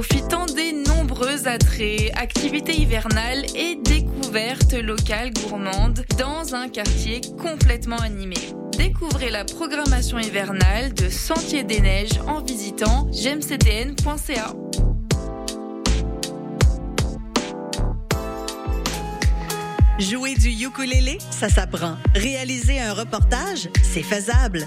profitant des nombreux attraits, activités hivernales et découvertes locales gourmandes dans un quartier complètement animé. Découvrez la programmation hivernale de Sentier des Neiges en visitant gemcdn.ca. Jouer du ukulélé, ça s'apprend. Réaliser un reportage, c'est faisable.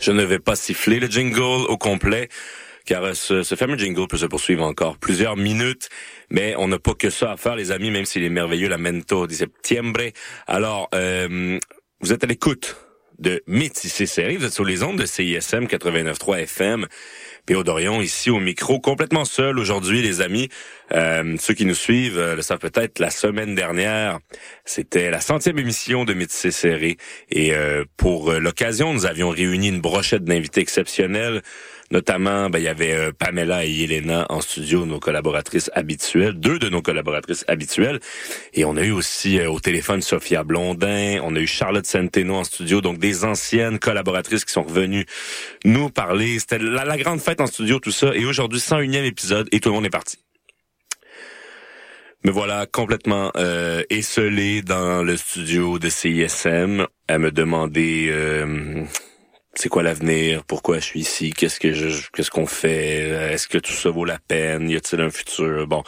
Je ne vais pas siffler le jingle au complet car ce, fameux jingle peut se poursuivre encore plusieurs minutes, mais on n'a pas que ça à faire, les amis, même s'il est merveilleux, la Mento di Septiembre. Alors, euh, vous êtes à l'écoute de Métissé Série, vous êtes sur les ondes de CISM 89.3 FM. P.O. Dorion ici au micro, complètement seul aujourd'hui, les amis. Euh, ceux qui nous suivent euh, le savent peut-être, la semaine dernière, c'était la centième émission de Métissé. Et euh, pour l'occasion, nous avions réuni une brochette d'invités exceptionnels. Notamment, ben, il y avait euh, Pamela et Yelena en studio, nos collaboratrices habituelles, deux de nos collaboratrices habituelles. Et on a eu aussi euh, au téléphone Sophia Blondin, on a eu Charlotte Centeno en studio, donc des anciennes collaboratrices qui sont revenues nous parler. C'était la, grande fête en studio, tout ça. Et aujourd'hui, 101e épisode et tout le monde est parti. Me voilà complètement euh, esselé dans le studio de CISM à me demander euh, c'est quoi l'avenir, pourquoi je suis ici, qu'est-ce que je, qu'est-ce qu'on fait, est-ce que tout ça vaut la peine, y a-t-il un futur, bon.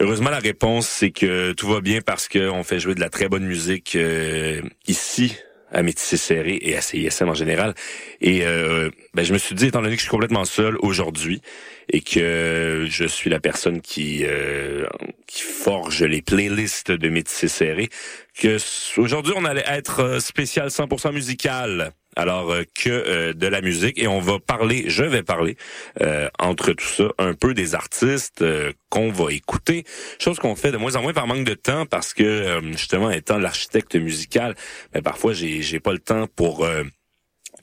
Heureusement, la réponse, c'est que tout va bien parce qu'on fait jouer de la très bonne musique euh, ici à Métis Serré et à CISM en général. Et euh, ben, je me suis dit, étant donné que je suis complètement seul aujourd'hui et que je suis la personne qui euh, forge les playlists de Métis Serré, que aujourd'hui on allait être spécial 100% musical alors euh, que euh, de la musique. Et on va parler, je vais parler euh, entre tout ça un peu des artistes qu'on va écouter, chose qu'on fait de moins en moins par manque de temps parce que justement étant l'architecte musical, ben, parfois j'ai j'ai pas le temps pour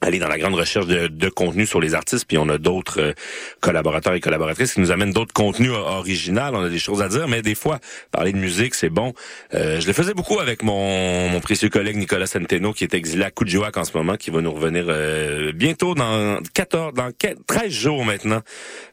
aller dans la grande recherche de, de, contenu sur les artistes, puis on a d'autres euh, collaborateurs et collaboratrices qui nous amènent d'autres contenus originaux, on a des choses à dire, mais des fois, parler de musique, c'est bon. Euh, je le faisais beaucoup avec mon, mon précieux collègue Nicolas Centeno, qui est exilé à Coudjouac en ce moment, qui va nous revenir euh, bientôt dans 14, dans 13 jours maintenant.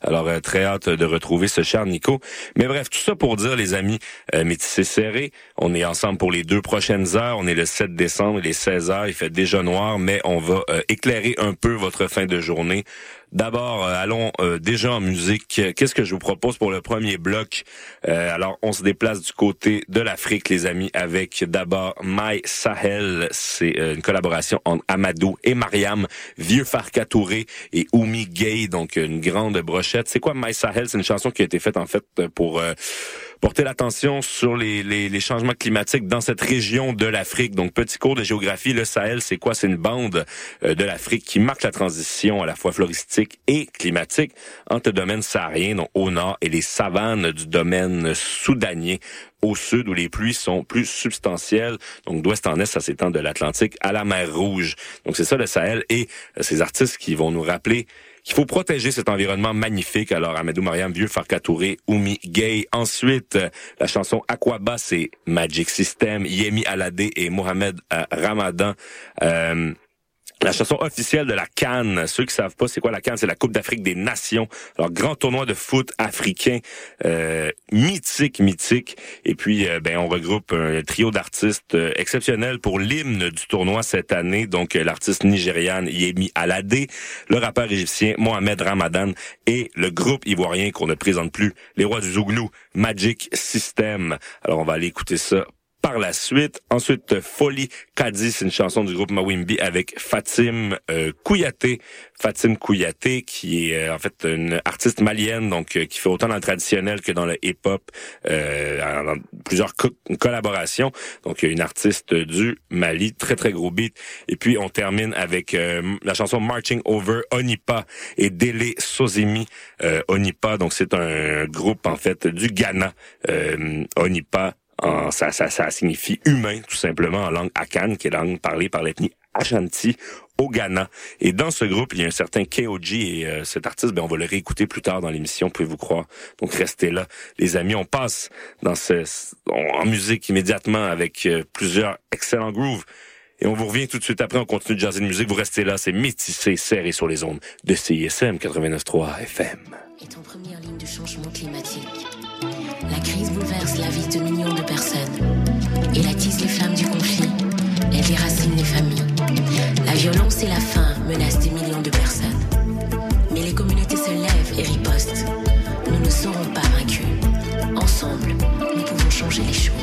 Alors, très hâte de retrouver ce cher Nico. Mais bref, tout ça pour dire, les amis, métissés serrés, on est ensemble pour les deux prochaines heures, on est le 7 décembre, il est 16 heures, il fait déjà noir, mais on va éclairer un peu votre fin de journée D'abord, euh, allons euh, déjà en musique. Qu'est-ce que je vous propose pour le premier bloc? Euh, alors, on se déplace du côté de l'Afrique, les amis, avec d'abord My Sahel. C'est une collaboration entre Amadou et Mariam, Vieux Farka Touré et Oumi Gay, donc une grande brochette. C'est quoi My Sahel? C'est une chanson qui a été faite en fait pour porter l'attention sur les, les, changements climatiques dans cette région de l'Afrique. Donc, petit cours de géographie, le Sahel, c'est quoi? C'est une bande de l'Afrique qui marque la transition à la fois floristique et climatique entre le domaine saharien, donc au nord, et les savanes du domaine soudanien au sud où les pluies sont plus substantielles. Donc d'ouest en est, ça s'étend de l'Atlantique à la mer Rouge. Donc c'est ça le Sahel et euh, ces artistes qui vont nous rappeler il faut protéger cet environnement magnifique. Alors, Amadou Mariam, Vieux Farka Touré, Oumi Gay. Ensuite, euh, la chanson Aquaba, c'est Magic System, Yemi Alade et Mohamed euh, Ramadan. La chanson officielle de la Cannes. Ceux qui savent pas c'est quoi la Cannes, c'est la Coupe d'Afrique des Nations. Alors grand tournoi de foot africain euh, mythique, mythique. Et puis euh, ben on regroupe un trio d'artistes euh, exceptionnels pour l'hymne du tournoi cette année. Donc l'artiste nigériane Yemi Alade, le rappeur égyptien Mohamed Ramadan et le groupe ivoirien qu'on ne présente plus, les rois du Zouglou, Magic System. Alors on va aller écouter ça par la suite. Ensuite, Folie Kadi, c'est une chanson du groupe Mawimbi avec Fatim euh, Kouyaté. Fatim Kouyaté, qui est euh, en fait une artiste malienne, donc euh, qui fait autant dans le traditionnel que dans le hip-hop, euh, dans plusieurs collaborations. Donc une artiste du Mali, très très gros beat. Et puis on termine avec la chanson Marching Over Onipa et Dele Sozimi Onipa. Donc c'est un groupe en fait du Ghana. Onipa ça, ça, ça signifie humain, tout simplement, en langue Akan, qui est la langue parlée par l'ethnie Ashanti au Ghana. Et dans ce groupe, il y a un certain KOG et euh, cet artiste, ben, on va le réécouter plus tard dans l'émission, pouvez-vous croire? Donc restez là. Les amis, on passe dans ce, en musique immédiatement avec euh, plusieurs excellents grooves. Et on vous revient tout de suite après, on continue de jaser de musique. Vous restez là, c'est métissé, serré sur les ondes de CISM 89.3 FM. En la crise bouleverse la vie de millions de personnes. Elle attise les flammes du conflit. Elle déracine les familles. La violence et la faim menacent des millions de personnes. Mais les communautés se lèvent et ripostent. Nous ne serons pas vaincus. Ensemble, nous pouvons changer les choses.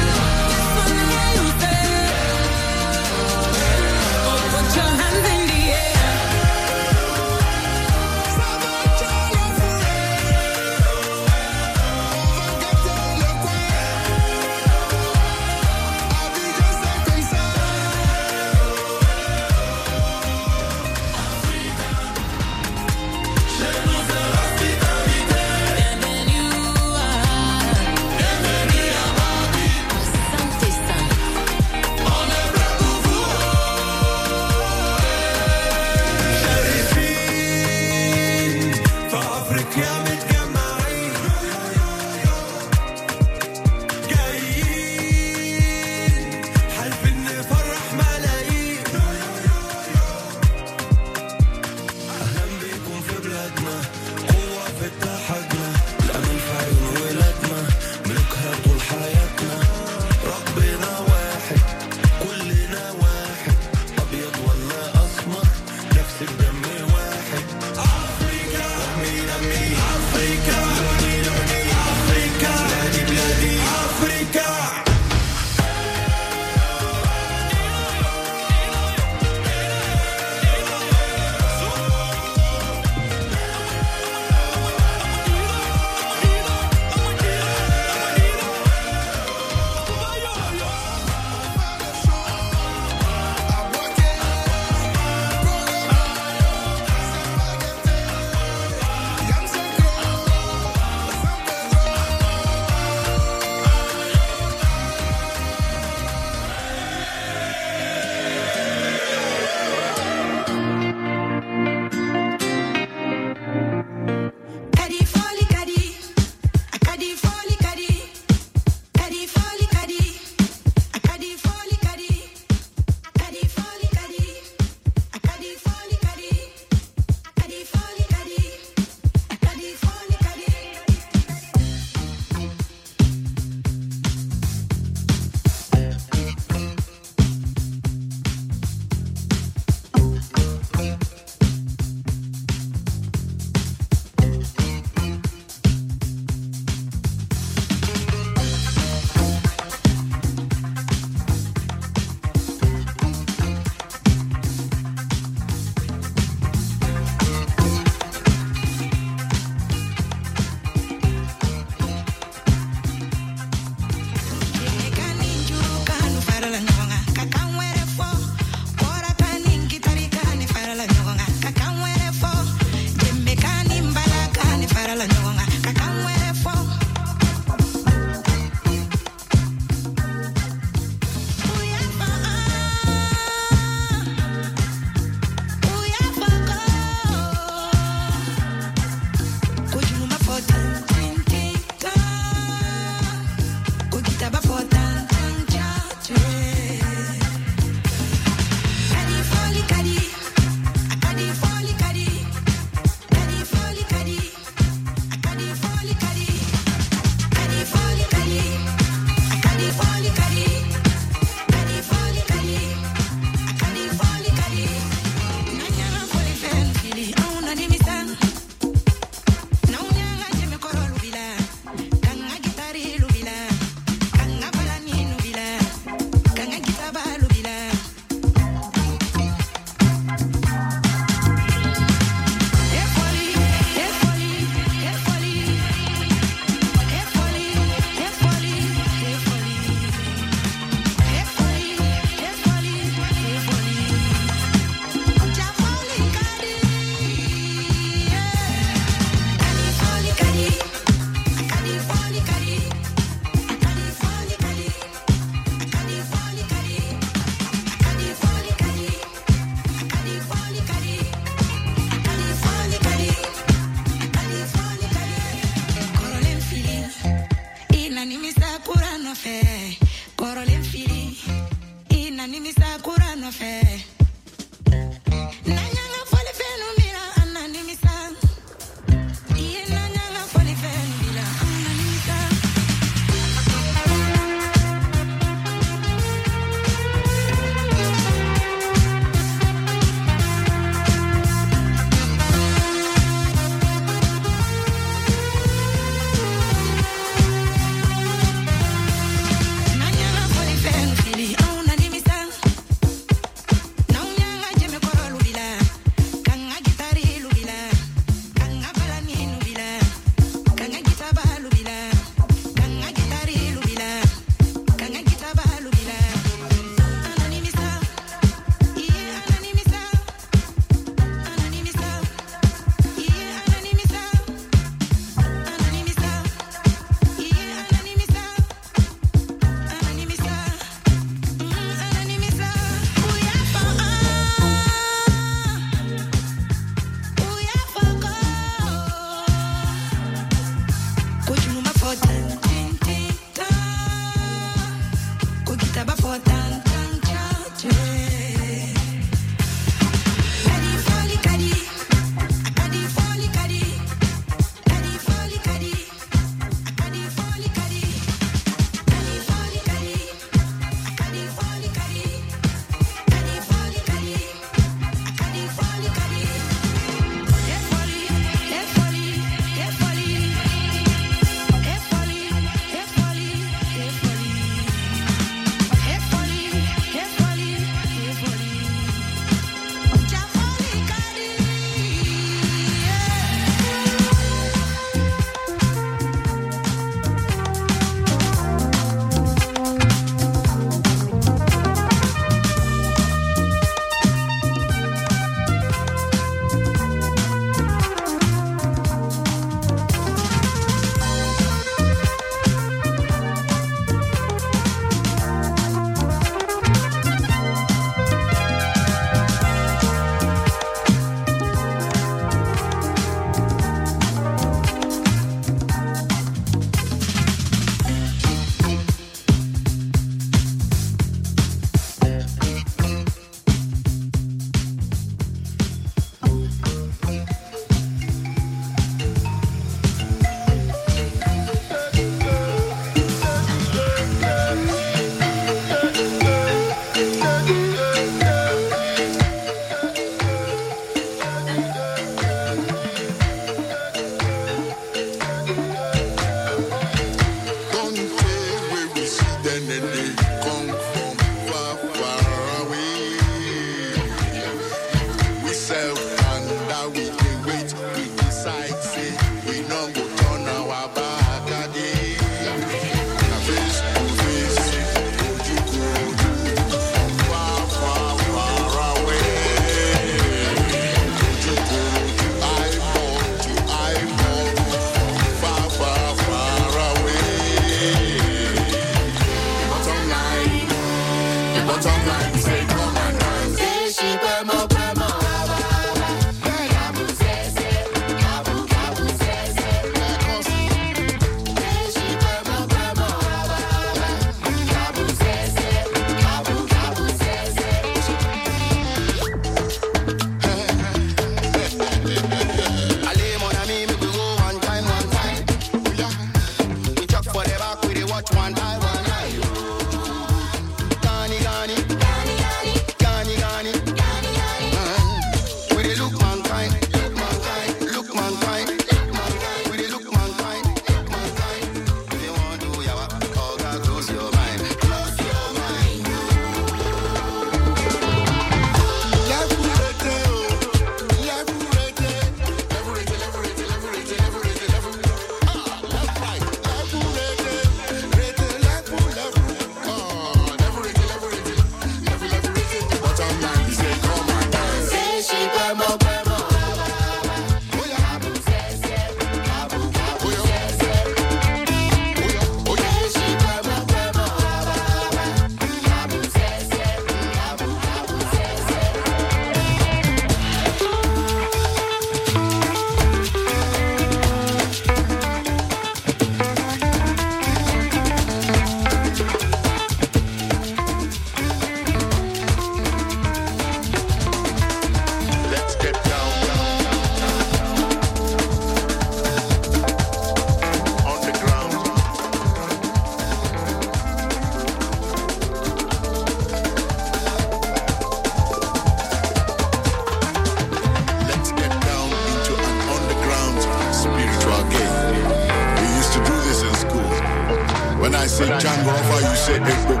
Yes,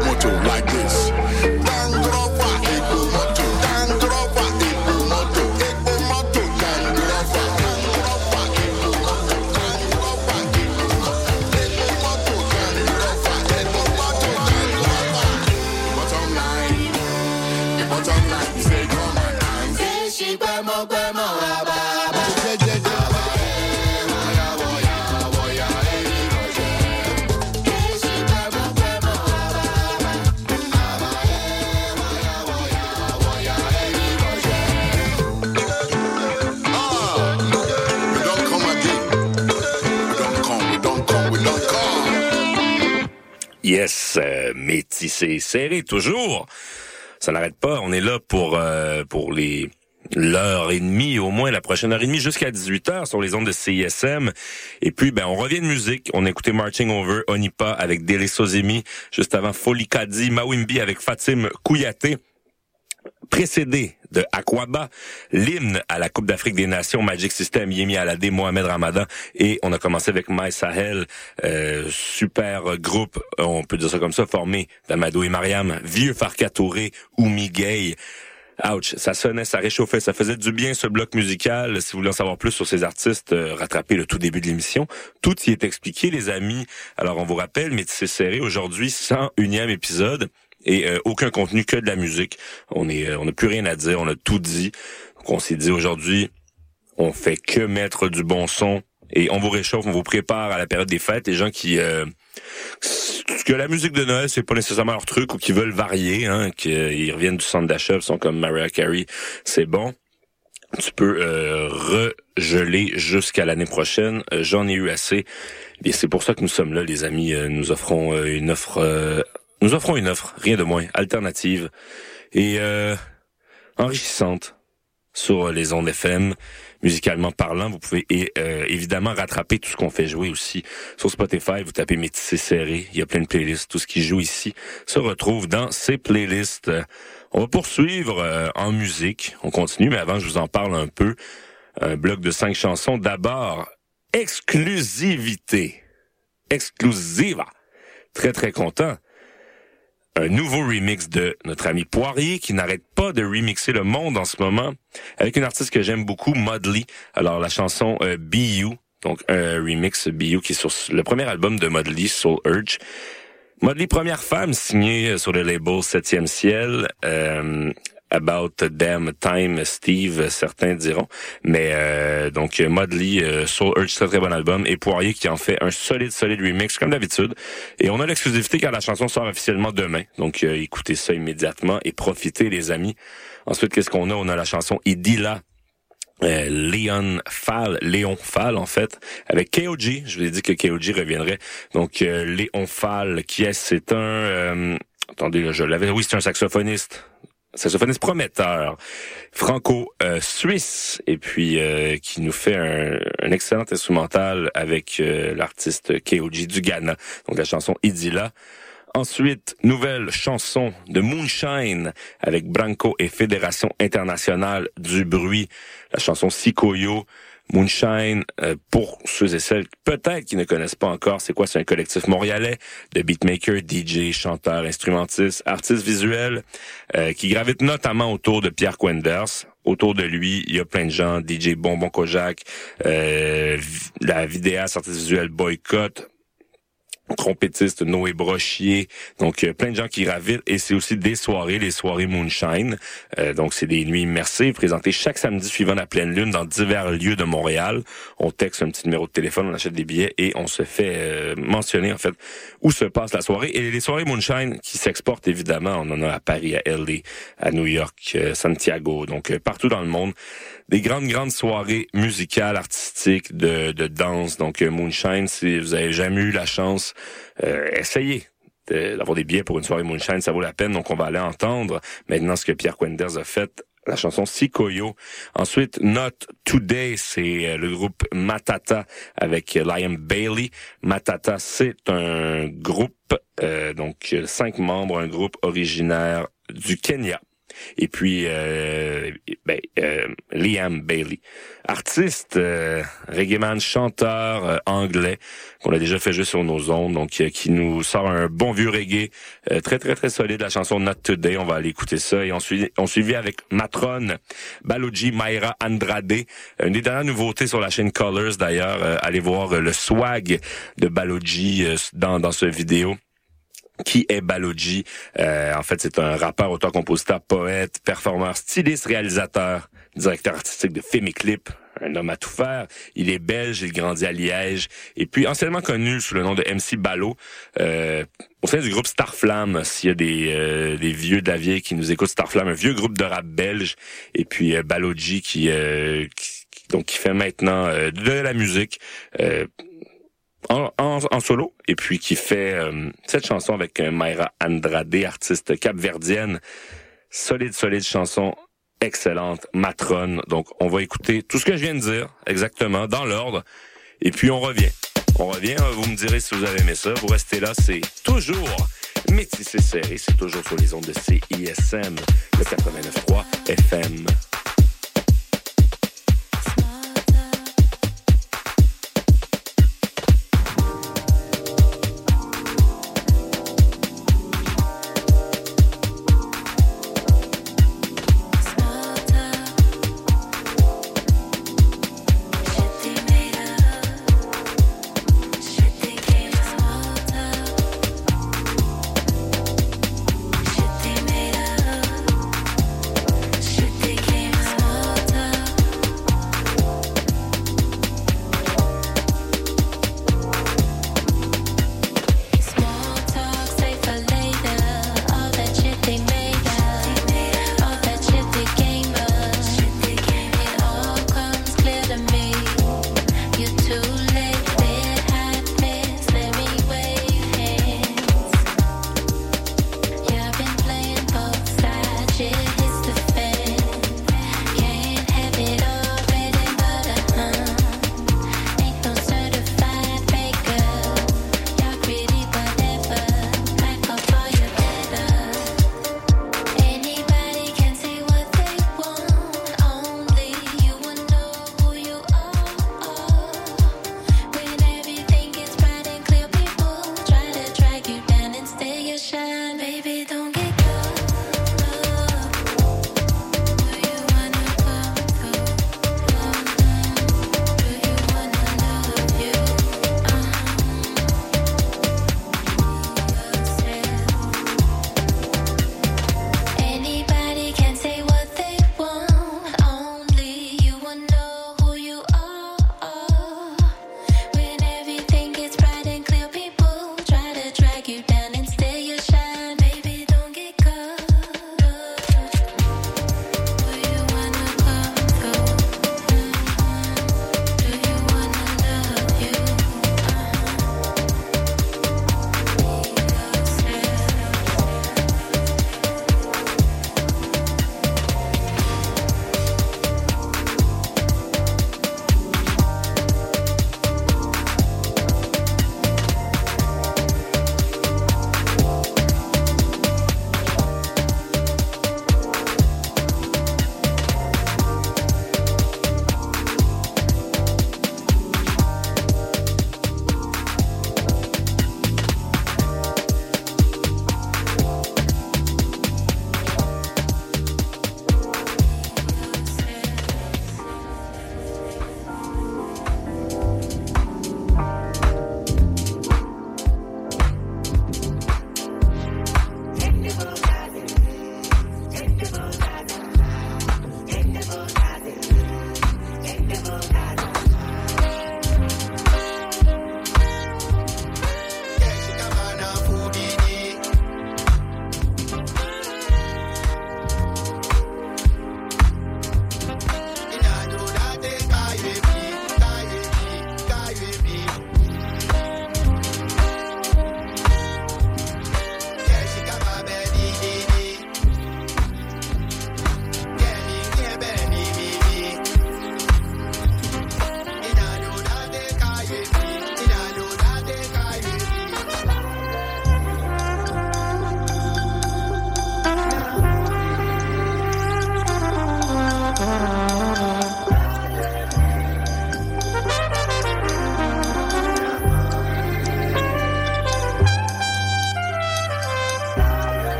serré toujours. Ça n'arrête pas. On est là pour euh, pour les l'heure et demie, au moins la prochaine heure et demie jusqu'à 18h sur les ondes de CISM. Et puis, ben, on revient de musique. On a écouté Marching Over, Onipa avec Dele Sozemi, juste avant Folikadi, Mawimbi avec Fatim Kouyaté précédé de Aquaba, l'hymne à la Coupe d'Afrique des Nations, Magic System, Yemi Alade, Mohamed Ramadan, et on a commencé avec My Sahel, euh, super groupe, on peut dire ça comme ça, formé d'Amadou et Mariam, Vieux Farka Touré, Oumi Gay, Ouch, ça sonnait, ça réchauffait, ça faisait du bien ce bloc musical. Si vous voulez en savoir plus sur ces artistes, euh, rattrapez le tout début de l'émission. Tout y est expliqué, les amis. Alors on vous rappelle, mais c'est serré aujourd'hui, 101e épisode et euh, aucun contenu que de la musique. On est, euh, on n'a plus rien à dire, on a tout dit. Donc on s'est dit aujourd'hui, on fait que mettre du bon son et on vous réchauffe, on vous prépare à la période des fêtes. Les gens qui euh, que la musique de Noël c'est pas nécessairement leur truc ou qui veulent varier, hein, qu'ils reviennent du centre d'achat, sont comme Mariah Carey, c'est bon. Tu peux euh, regeler jusqu'à l'année prochaine. J'en ai eu assez. Et c'est pour ça que nous sommes là, les amis. Nous offrons une offre nous offrons une offre, rien de moins, alternative et euh, enrichissante sur les ondes FM. Musicalement parlant, vous pouvez euh, évidemment rattraper tout ce qu'on fait jouer aussi sur Spotify. Vous tapez Métissé Serré, il y a plein de playlists. Tout ce qui joue ici se retrouve dans ces playlists. On va poursuivre euh, en musique. On continue, mais avant, je vous en parle un peu. Un bloc de cinq chansons. D'abord, exclusivité. Exclusiva. Très, très content un nouveau remix de notre ami Poirier qui n'arrête pas de remixer le monde en ce moment avec une artiste que j'aime beaucoup, Modley. Alors la chanson euh, Be You, donc un remix Be You qui est sur le premier album de Modley, Soul Urge. Modley, première femme signée sur le label Septième Ciel. Euh, About Damn Time, Steve, certains diront. Mais euh, donc Modley, euh, Soul Urge, très très bon album, et Poirier qui en fait un solide, solide remix comme d'habitude. Et on a l'exclusivité car la chanson sort officiellement demain. Donc euh, écoutez ça immédiatement et profitez les amis. Ensuite, qu'est-ce qu'on a? On a la chanson Idila euh, Léon Fall, Léon Fall en fait, avec KOG. Je vous ai dit que KOG reviendrait. Donc euh, Léon Fall, qui est, c'est un, attendez, là, je l'avais. Oui, c'est un saxophoniste saxophoniste prometteur, franco-suisse, et puis euh, qui nous fait un, un, excellent instrumental avec euh, l'artiste Keoji du Ghana, donc la chanson Idila. Ensuite, nouvelle chanson de Moonshine avec Branco et Fédération internationale du bruit, la chanson Sikoyo. Moonshine, euh, pour ceux et celles peut-être qui ne connaissent pas encore, c'est quoi? C'est un collectif montréalais de beatmakers, DJ, chanteurs, instrumentistes, artistes visuels, euh, qui gravitent notamment autour de Pierre Quenders. Autour de lui, il y a plein de gens, DJ Bonbon Kojak, euh, la vidéaste, artiste visuel Boycott, trompettiste Noé Brochier, donc euh, plein de gens qui ravitent et c'est aussi des soirées, les soirées Moonshine. Euh, donc c'est des nuits immersives présentées chaque samedi suivant la pleine lune dans divers lieux de Montréal. On texte un petit numéro de téléphone, on achète des billets et on se fait euh, mentionner en fait où se passe la soirée. Et les soirées Moonshine qui s'exportent évidemment, on en a à Paris, à LA, à New York, Santiago, donc partout dans le monde des grandes, grandes soirées musicales, artistiques, de, de danse. Donc, euh, Moonshine, si vous avez jamais eu la chance, euh, essayez d'avoir des billets pour une soirée Moonshine, ça vaut la peine. Donc, on va aller entendre maintenant ce que Pierre Quenders a fait la chanson Sikoyo. Ensuite, Not Today, c'est euh, le groupe Matata avec Liam Bailey. Matata, c'est un groupe, donc cinq membres, un groupe originaire du Kenya. Et puis, euh, ben, euh, Liam Bailey, artiste, euh, reggae chanteur euh, anglais, qu'on a déjà fait jouer sur nos ondes, donc qui nous sort un bon vieux reggae, très très très solide, la chanson Not Today, on va aller écouter ça. Et on suivit, on suivit avec Matron, Baloji Mayra Andrade, une des dernières nouveautés sur la chaîne Colors d'ailleurs. allez voir le swag de Baloji dans, dans ce vidéo qui est Baloji. Euh, en fait, c'est un rappeur, auteur-compositeur, poète, performeur, styliste, réalisateur, directeur artistique de film et clip, un homme à tout faire. Il est belge, il grandit à Liège, et puis anciennement connu sous le nom de MC Balo. Euh, au sein du groupe Starflame, s'il y a des, euh, des vieux d'avier qui nous écoutent, Starflame, un vieux groupe de rap belge, et puis euh, Baloji qui, qui, donc qui fait maintenant de la musique en, solo et puis qui fait euh, cette chanson avec euh, Mayra Andrade, artiste capverdienne. Solide, solide chanson, excellente, matrone. Donc on va écouter tout ce que je viens de dire exactement dans l'ordre et puis on revient. On revient, vous me direz si vous avez aimé ça. Vous restez là, c'est toujours métissé serré, c'est toujours sur les ondes de CISM, le 89.3 FM.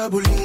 Fabulous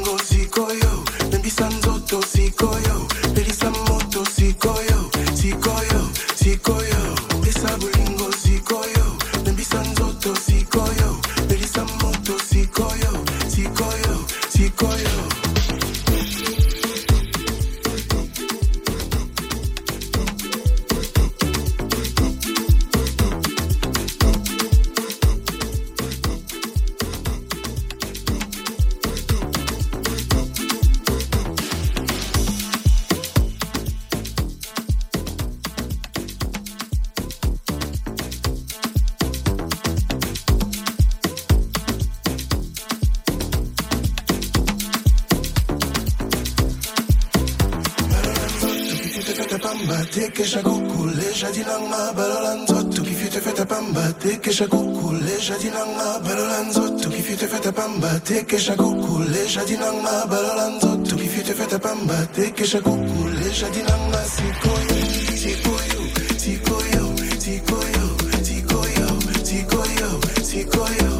kesha kukule jadinanga balolanzoto kifite fete pamba te kesha kukule jadinanga sikoyo sikoyo sikoyo sikoyo sikoyo sikoyo sikoyo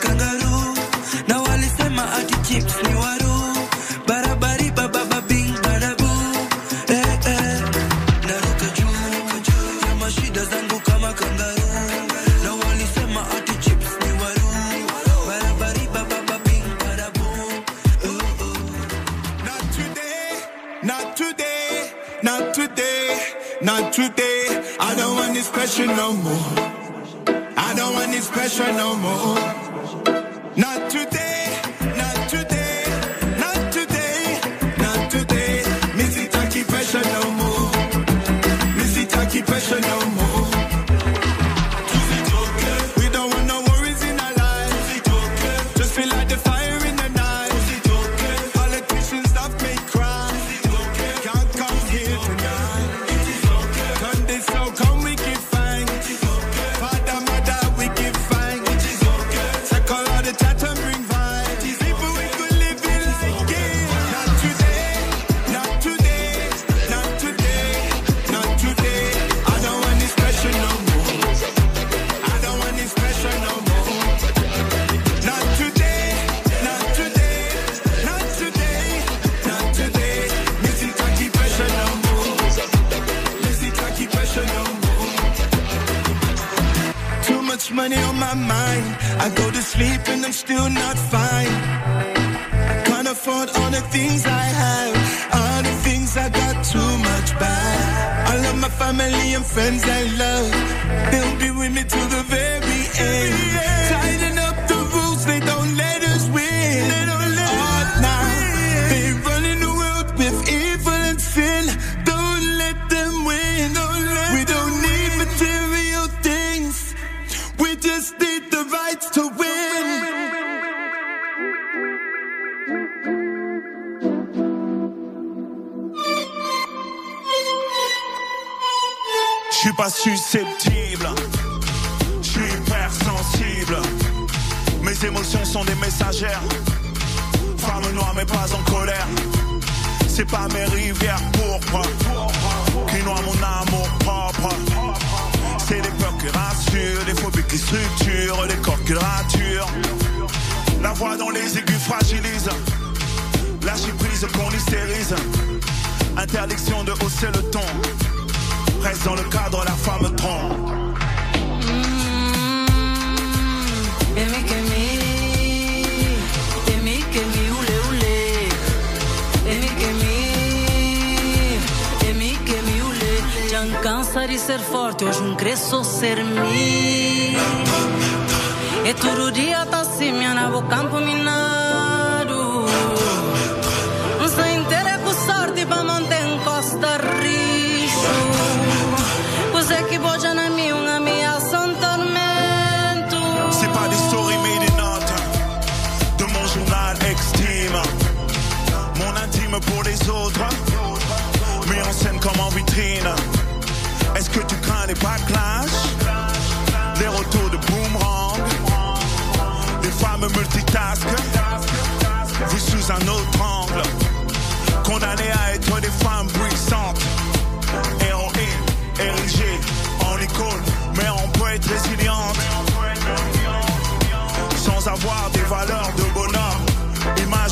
kangaroo.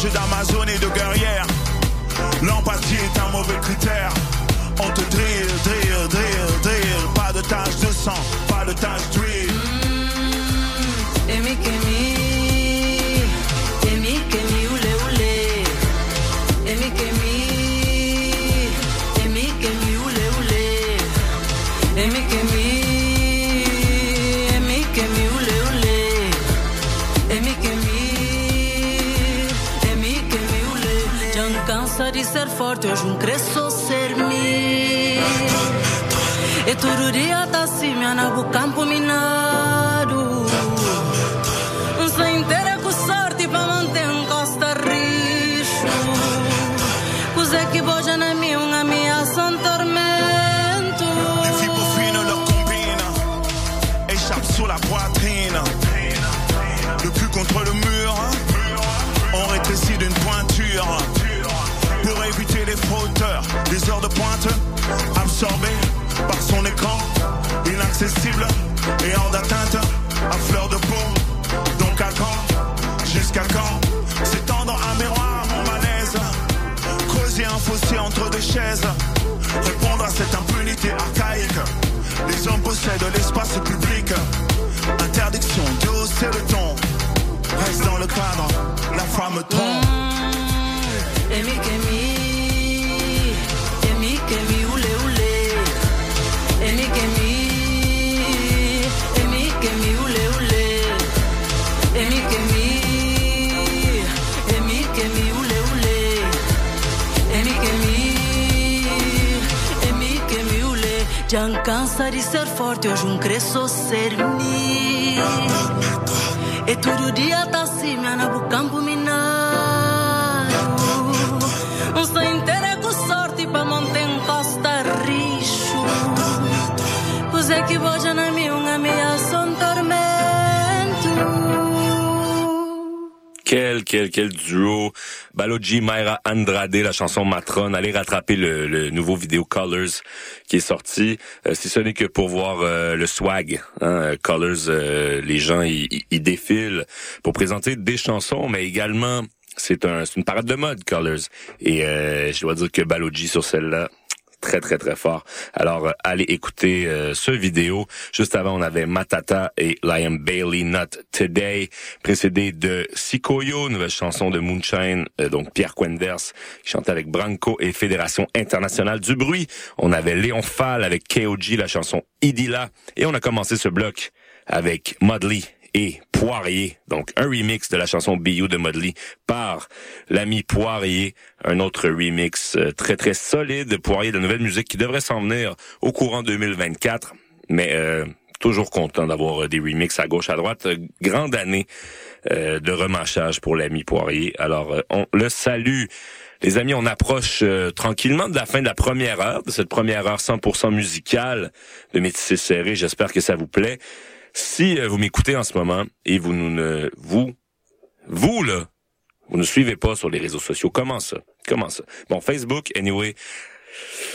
Image d'Amazon et de guerrière L'empathie est un mauvais critère on te drill, drill, drill, drill. Pas de tache de sang, pas de tache d'huile. forte, hoje um cresço ser mi. E tururia tá assim, cima na campo minar. Te-am ser forte, hoje um cresço ser mi. E todo dia tá assim, minha na campo minado. Um só inteira com sorte pra montar costa richo. Pois é que boja na minha, um meia son tormento. Quel, quel, quel duo Baloji, Mayra Andrade, la chanson Matron. Allez rattraper le, nouveau vidéo Colors qui est sorti. Euh, si ce n'est que pour voir euh, le swag. Hein, Colors, euh, les gens, ils défilent pour présenter des chansons, mais également, c'est un, c'est une parade de mode, Colors. Et je dois dire que Baloji sur celle-là, très très très fort. Alors euh, allez écouter euh, ce vidéo. Juste avant, on avait Matata et Liam Bailey Not Today, précédé de Sikoyo, nouvelle chanson de Moonshine, euh, donc Pierre Quenders qui chantait avec Branco et Fédération internationale du bruit. On avait Léon Fall avec KOG, la chanson Idila, et on a commencé ce bloc avec Mudley et Poirier, donc un remix de la chanson Biou de Modley par l'ami Poirier, un autre remix euh, très très solide de Poirier de nouvelle musique qui devrait s'en venir au courant 2024, mais euh, toujours content d'avoir euh, des remixes à gauche à droite, grande année euh, de remachage pour l'ami Poirier. Alors euh, on le salue. Les amis, on approche tranquillement de la fin de la première heure, de cette première heure 100% musicale de Métissé Serré. J'espère que ça vous plaît. Si euh, vous m'écoutez en ce moment et vous ne vous vous là vous ne suivez pas sur les réseaux sociaux, comment ça? Comment ça? Bon, Facebook, anyway,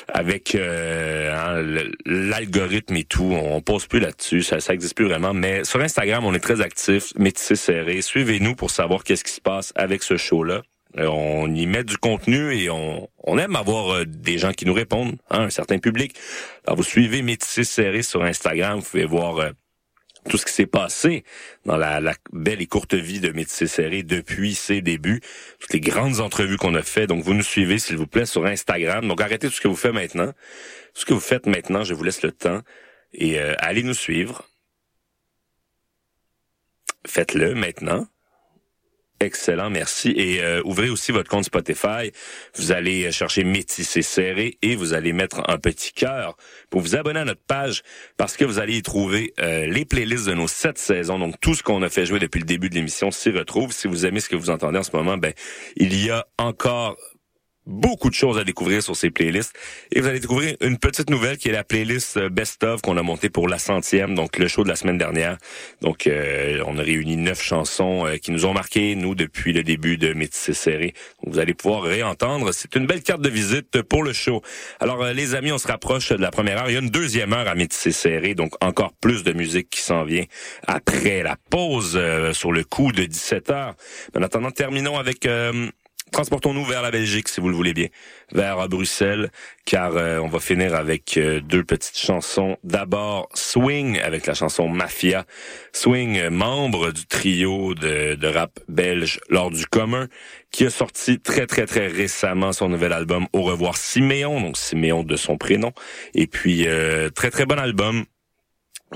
avec euh, hein, l'algorithme et tout, on pose plus là-dessus, ça, ça existe plus vraiment. Mais sur Instagram, on est très actifs, métissé serré. Suivez-nous pour savoir qu'est-ce qui se passe avec ce show-là. Euh, on y met du contenu et on, on aime avoir euh, des gens qui nous répondent, hein, un certain public. Alors vous suivez Métissé serré sur Instagram, vous pouvez voir tout ce qui s'est passé dans la, belle et courte vie de Métissé Serré depuis ses débuts, toutes les grandes entrevues qu'on a fait. Donc, vous nous suivez, s'il vous plaît, sur Instagram. Donc, arrêtez tout ce que vous faites maintenant. Tout ce que vous faites maintenant, je vous laisse le temps. Et euh, allez nous suivre. Faites-le maintenant. Excellent, merci. Et euh, ouvrez aussi votre compte Spotify. Vous allez chercher Métissé Serré et vous allez mettre un petit cœur pour vous abonner à notre page parce que vous allez y trouver euh, les playlists de nos sept saisons. Donc tout ce qu'on a fait jouer depuis le début de l'émission s'y retrouve. Si vous aimez ce que vous entendez en ce moment, ben il y a encore beaucoup de choses à découvrir sur ces playlists. Et vous allez découvrir une petite nouvelle qui est la playlist euh, Best of qu'on a montée pour la centième, donc le show de la semaine dernière. Donc, euh, on a réuni neuf chansons euh, qui nous ont marqué, nous, depuis le début de Métis Serré. Vous allez pouvoir réentendre. C'est une belle carte de visite pour le show. Alors, les amis, on se rapproche de la première heure. Il y a une deuxième heure à Métis Serré, donc encore plus de musique qui s'en vient après la pause sur le coup de 17 heures. En attendant, terminons avec transportons-nous vers la Belgique, si vous le voulez bien, vers Bruxelles, car euh, on va finir avec euh, deux petites chansons. D'abord, Swing avec la chanson Mafia. Swing, euh, membre du trio de, rap belge lors du commun, qui a sorti très très très récemment son nouvel album Au revoir Siméon, donc Siméon de son prénom. Et puis, très très bon album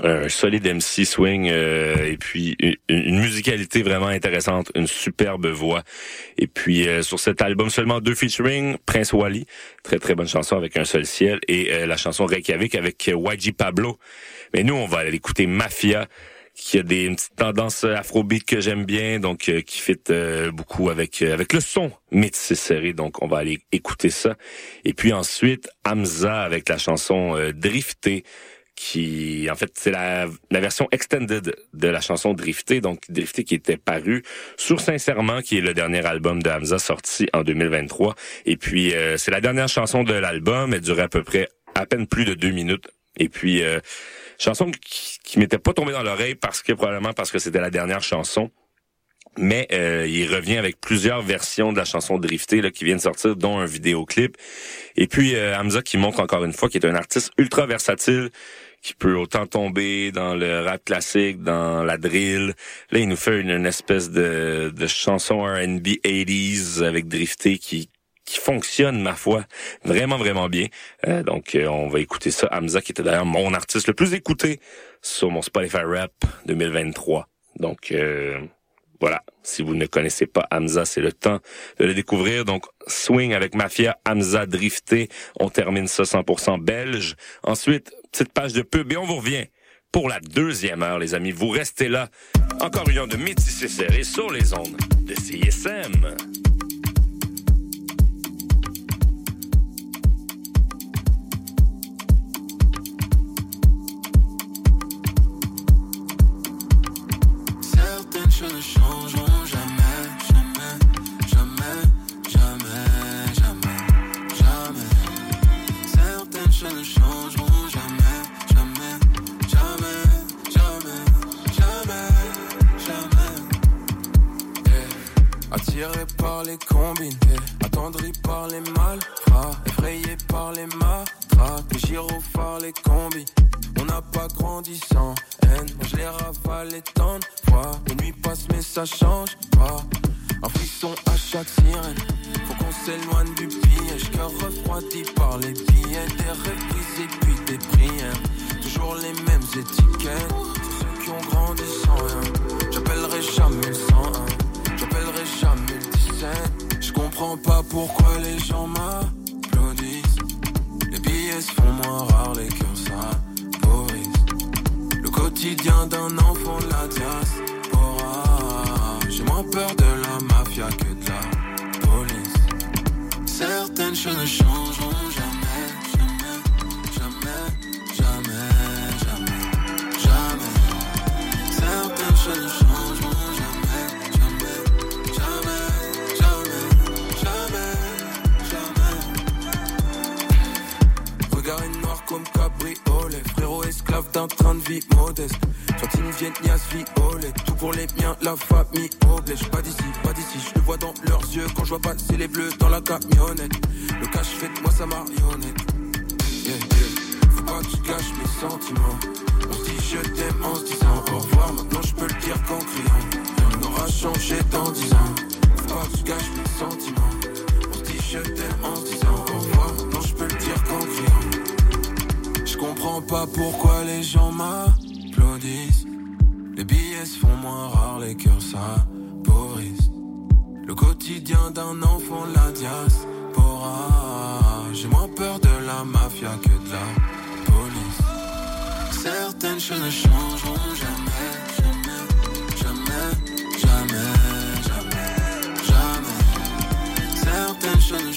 un solide MC swing euh, et puis une, musicalité vraiment intéressante, une superbe voix. Et puis euh, sur cet album seulement deux featuring, Prince Wally, très très bonne chanson avec un seul ciel et euh, la chanson Reykjavik avec YG Pablo. Mais nous on va aller écouter Mafia qui a des une petite tendance afrobeat que j'aime bien donc qui fit beaucoup avec avec le son métissé serré donc on va aller écouter ça et puis ensuite Hamza avec la chanson Drifté qui, en fait, c'est la, la version extended de la chanson Drifté, donc Drifté qui était paru sur Sincèrement, qui est le dernier album de Hamza sorti en 2023. Et puis, euh, c'est la dernière chanson de l'album, elle durait à peu près à peine plus de deux minutes. Et puis, euh, chanson qui, qui m'était pas tombée dans l'oreille parce que, probablement parce que c'était la dernière chanson mais euh, il revient avec plusieurs versions de la chanson Drifté là, qui viennent sortir, dont un vidéoclip. Et puis euh, Hamza qui montre encore une fois qu'il est un artiste ultra versatile, qui peut autant tomber dans le rap classique, dans la drill. Là, il nous fait une, espèce de, de chanson R&B 80s avec Drifté qui qui fonctionne, ma foi, vraiment, vraiment bien. Euh, donc, euh, on va écouter ça. Hamza, qui était d'ailleurs mon artiste le plus écouté sur mon Spotify Rap 2023. Donc, euh, voilà. Si vous ne connaissez pas Hamza, c'est le temps de le découvrir. Donc, Swing avec Mafia, Hamza Drifté. On termine ça 100% belge. Ensuite, petite page de pub et on vous revient pour la deuxième heure, les amis. Vous restez là. Encore une heure de métissé serré sur les ondes de CSM. Certaines choses ne Attiré par les combines, eh, attendri par les malfrats, effrayé par les matraques, les gyrophares, les combis. On n'a pas grandi sans haine, moi je les ravale les temps de fois. Les nuits passent mais ça change pas. Un frisson à chaque sirène, faut qu'on s'éloigne du piège. Cœur refroidi par les billets, des rêves brisés puis des prières. Toujours les mêmes étiquettes, c'est ceux qui ont grandi sans rien. J'appellerai jamais le 101, j'appellerai jamais le 17. Je comprends pas pourquoi les gens m'applaudissent. Les billets se font moins rares, les cœurs s'appauvrissent. Le quotidien d'un enfant de la diaspora. J'ai moins peur de la mafia que de la police. Certaines choses ne changeront jamais, jamais, jamais, jamais, jamais, jamais. Certaines choses ne changeront comme cabriolet, frérot esclave d'un train de vie modeste. Fantine Vietnias, violet, tout pour les miens, la famille oblige. Pas d'ici, pas d'ici, je le vois dans leurs yeux quand je vois passer les bleus dans la camionnette. Le cash fait de moi sa marionnette. Faut pas que je gâche mes sentiments. On se dit je t'aime en se disant au revoir, maintenant je peux le dire qu'en criant. Rien n'aura changé dans dix ans. Faut pas que je gâche mes sentiments. On se dit je t'aime en se disant au revoir, maintenant je peux le dire qu'en criant. Je comprends pas pourquoi les gens m'applaudissent. Les billets se font moins rares, les cœurs s'appauvrissent. Le quotidien d'un enfant la diaspora. J'ai moins peur de la mafia que de la police. Certaines choses ne changeront jamais, jamais, jamais, jamais, jamais, jamais. Certaines choses ne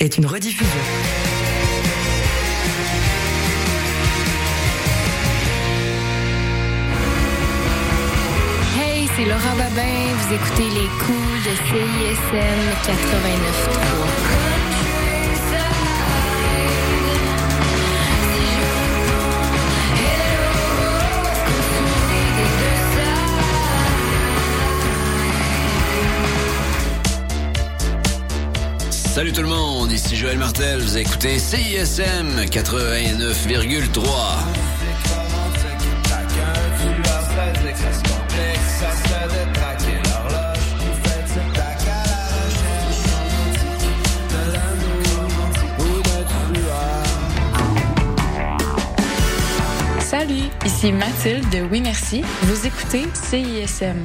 est une rediffusion. Hey, c'est Laurent Babin, vous écoutez les coups de CISM 89.3. Salut tout le monde, ici Joël Martel, vous écoutez CISM 89,3. Salut, ici Mathilde de Oui Merci. Vous écoutez CISM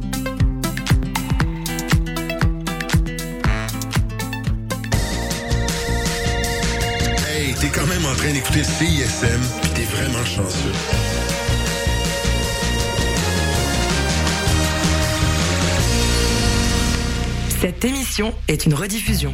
en train d'écouter CISM, puis t'es vraiment chanceux. Cette émission est une rediffusion.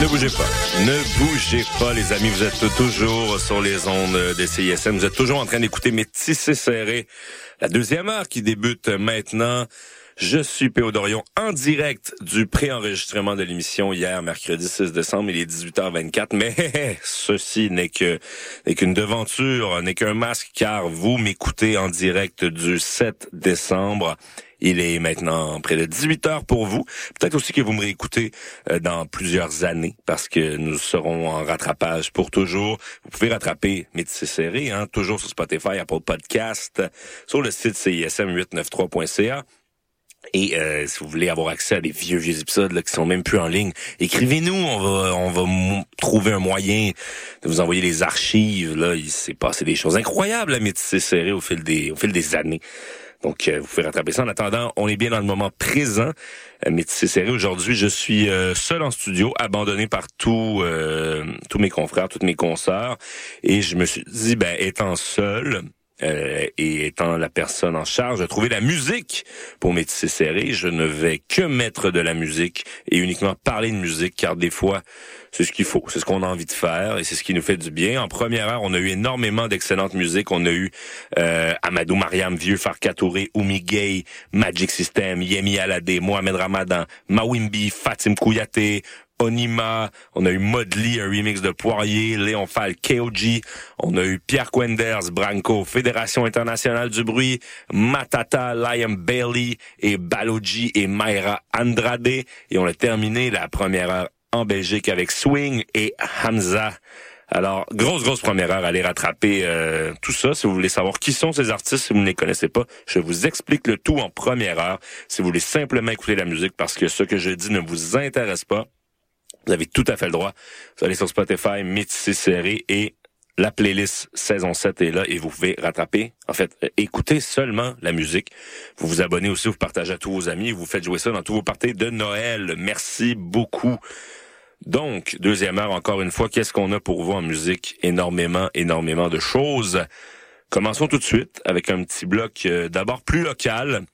Ne bougez pas. Ne bougez pas, les amis. Vous êtes toujours sur les ondes de CISM. Vous êtes toujours en train d'écouter Métis serré. La deuxième heure qui débute maintenant. Je suis Péo Dorion en direct du préenregistrement de l'émission hier, mercredi 6 décembre, il est 18h24. Mais ceci n'est que n'est qu'une devanture, n'est qu'un masque, car vous m'écoutez en direct du 7 décembre. Il est maintenant près de 18 heures pour vous. Peut-être aussi que vous me réécoutez euh, dans plusieurs années parce que nous serons en rattrapage pour toujours. Vous pouvez rattraper Métis Serré, hein, toujours sur Spotify, Apple Podcast, sur le site CISM893.ca. Et euh, si vous voulez avoir accès à des vieux vieux épisodes là, qui sont même plus en ligne, écrivez-nous. On va on va trouver un moyen de vous envoyer les archives. Là, il s'est passé des choses incroyables à Métis Serré au fil des au fil des années. Donc, euh, vous pouvez rattraper ça. En attendant, on est bien dans le moment présent. Euh, Métis serré. Aujourd'hui, je suis euh, seul en studio, abandonné par tous euh, tous mes confrères, toutes mes consoeurs. Et je me suis dit, ben, étant seul, euh, et étant la personne en charge de trouver la musique pour Métis serré, je ne vais que mettre de la musique et uniquement parler de musique, car des fois, c'est ce qu'il faut, c'est ce qu'on a envie de faire et c'est ce qui nous fait du bien. En première heure, on a eu énormément d'excellente musique. On a eu euh, Amadou Mariam, Vieux Farka Touré, Oumi Gay, Magic System, Yemi Alade, Mohamed Ramadan, Mawimbi, Fatim Kouyaté, Onima, on a eu Modley, un remix de Poirier, Léon Fall, KOG, on a eu Pierre Quenders, Branco, Fédération internationale du bruit, Matata, Liam Bailey et Baloji et Mayra Andrade. Et on a terminé la première heure en Belgique avec Swing et Hamza. Alors, grosse, grosse première heure, allez rattraper euh, tout ça. Si vous voulez savoir qui sont ces artistes, si vous ne les connaissez pas, je vous explique le tout en première heure. Si vous voulez simplement écouter la musique parce que ce que je dis ne vous intéresse pas, vous avez tout à fait le droit. Vous allez sur Spotify, Métissé Serré et la playlist saison 7 est là et vous pouvez rattraper, en fait, euh, écouter seulement la musique. Vous vous abonnez aussi, vous partagez à tous vos amis, vous faites jouer ça dans tous vos parties de Noël. Merci beaucoup. Donc, deuxième heure, encore une fois, qu'est-ce qu'on a pour vous en musique? Énormément, énormément de choses. Commençons tout de suite avec un petit bloc euh, d'abord plus local.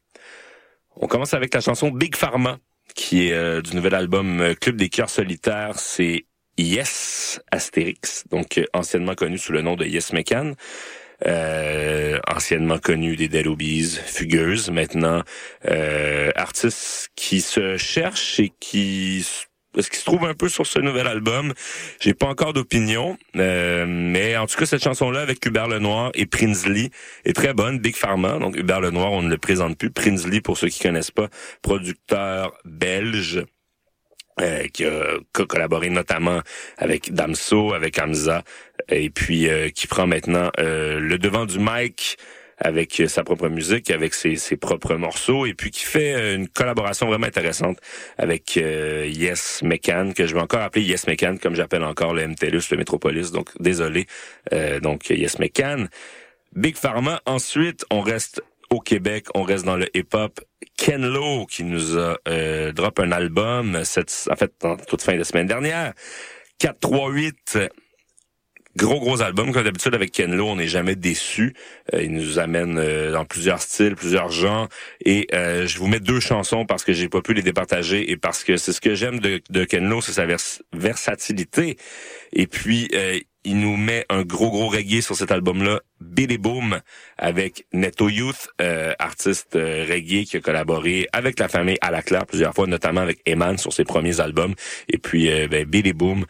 On commence avec la chanson Big Pharma, qui est euh, du nouvel album euh, Club des cœurs solitaires. C'est Yes Astérix, donc euh, anciennement connu sous le nom de Yes Mecan. Euh, anciennement connu des Dead Obies, maintenant euh, artiste qui se cherche et qui est-ce qu'il se trouve un peu sur ce nouvel album? J'ai pas encore d'opinion, euh, mais en tout cas, cette chanson-là avec Hubert Lenoir et Prinsley est très bonne. Big Pharma, donc Hubert Lenoir, on ne le présente plus. Prinsley, pour ceux qui connaissent pas, producteur belge. euh, qui, a, qui a collaboré notamment avec Damso, avec Hamza, et puis euh, qui prend maintenant euh, le devant du mic avec euh, sa propre musique, avec ses, ses propres morceaux, et puis qui fait euh, une collaboration vraiment intéressante avec euh, Yes Mecan, que je vais encore appeler Yes Mecan, comme j'appelle encore le MTLUS, le Métropolis, donc désolé. Euh, donc Yes Mecan. Big Pharma, ensuite, on reste au Québec, on reste dans le hip-hop. Ken Lo, qui nous a euh, drop un album, cette, en fait, en toute fin de semaine dernière. 438, Gros gros album comme d'habitude avec Ken Lo, on n'est jamais déçu. Euh, il nous amène euh, dans plusieurs styles, plusieurs genres. Et euh, je vous mets deux chansons parce que j'ai pas pu les départager et parce que c'est ce que j'aime de, de Ken Lo, c'est sa vers- versatilité. Et puis il nous met un gros gros reggae sur cet album-là, Billy Boom, avec Neto Youth, artiste reggae qui a collaboré avec la famille à la Claire plusieurs fois, notamment avec Eman sur ses premiers albums. Et puis ben, Billy Boom,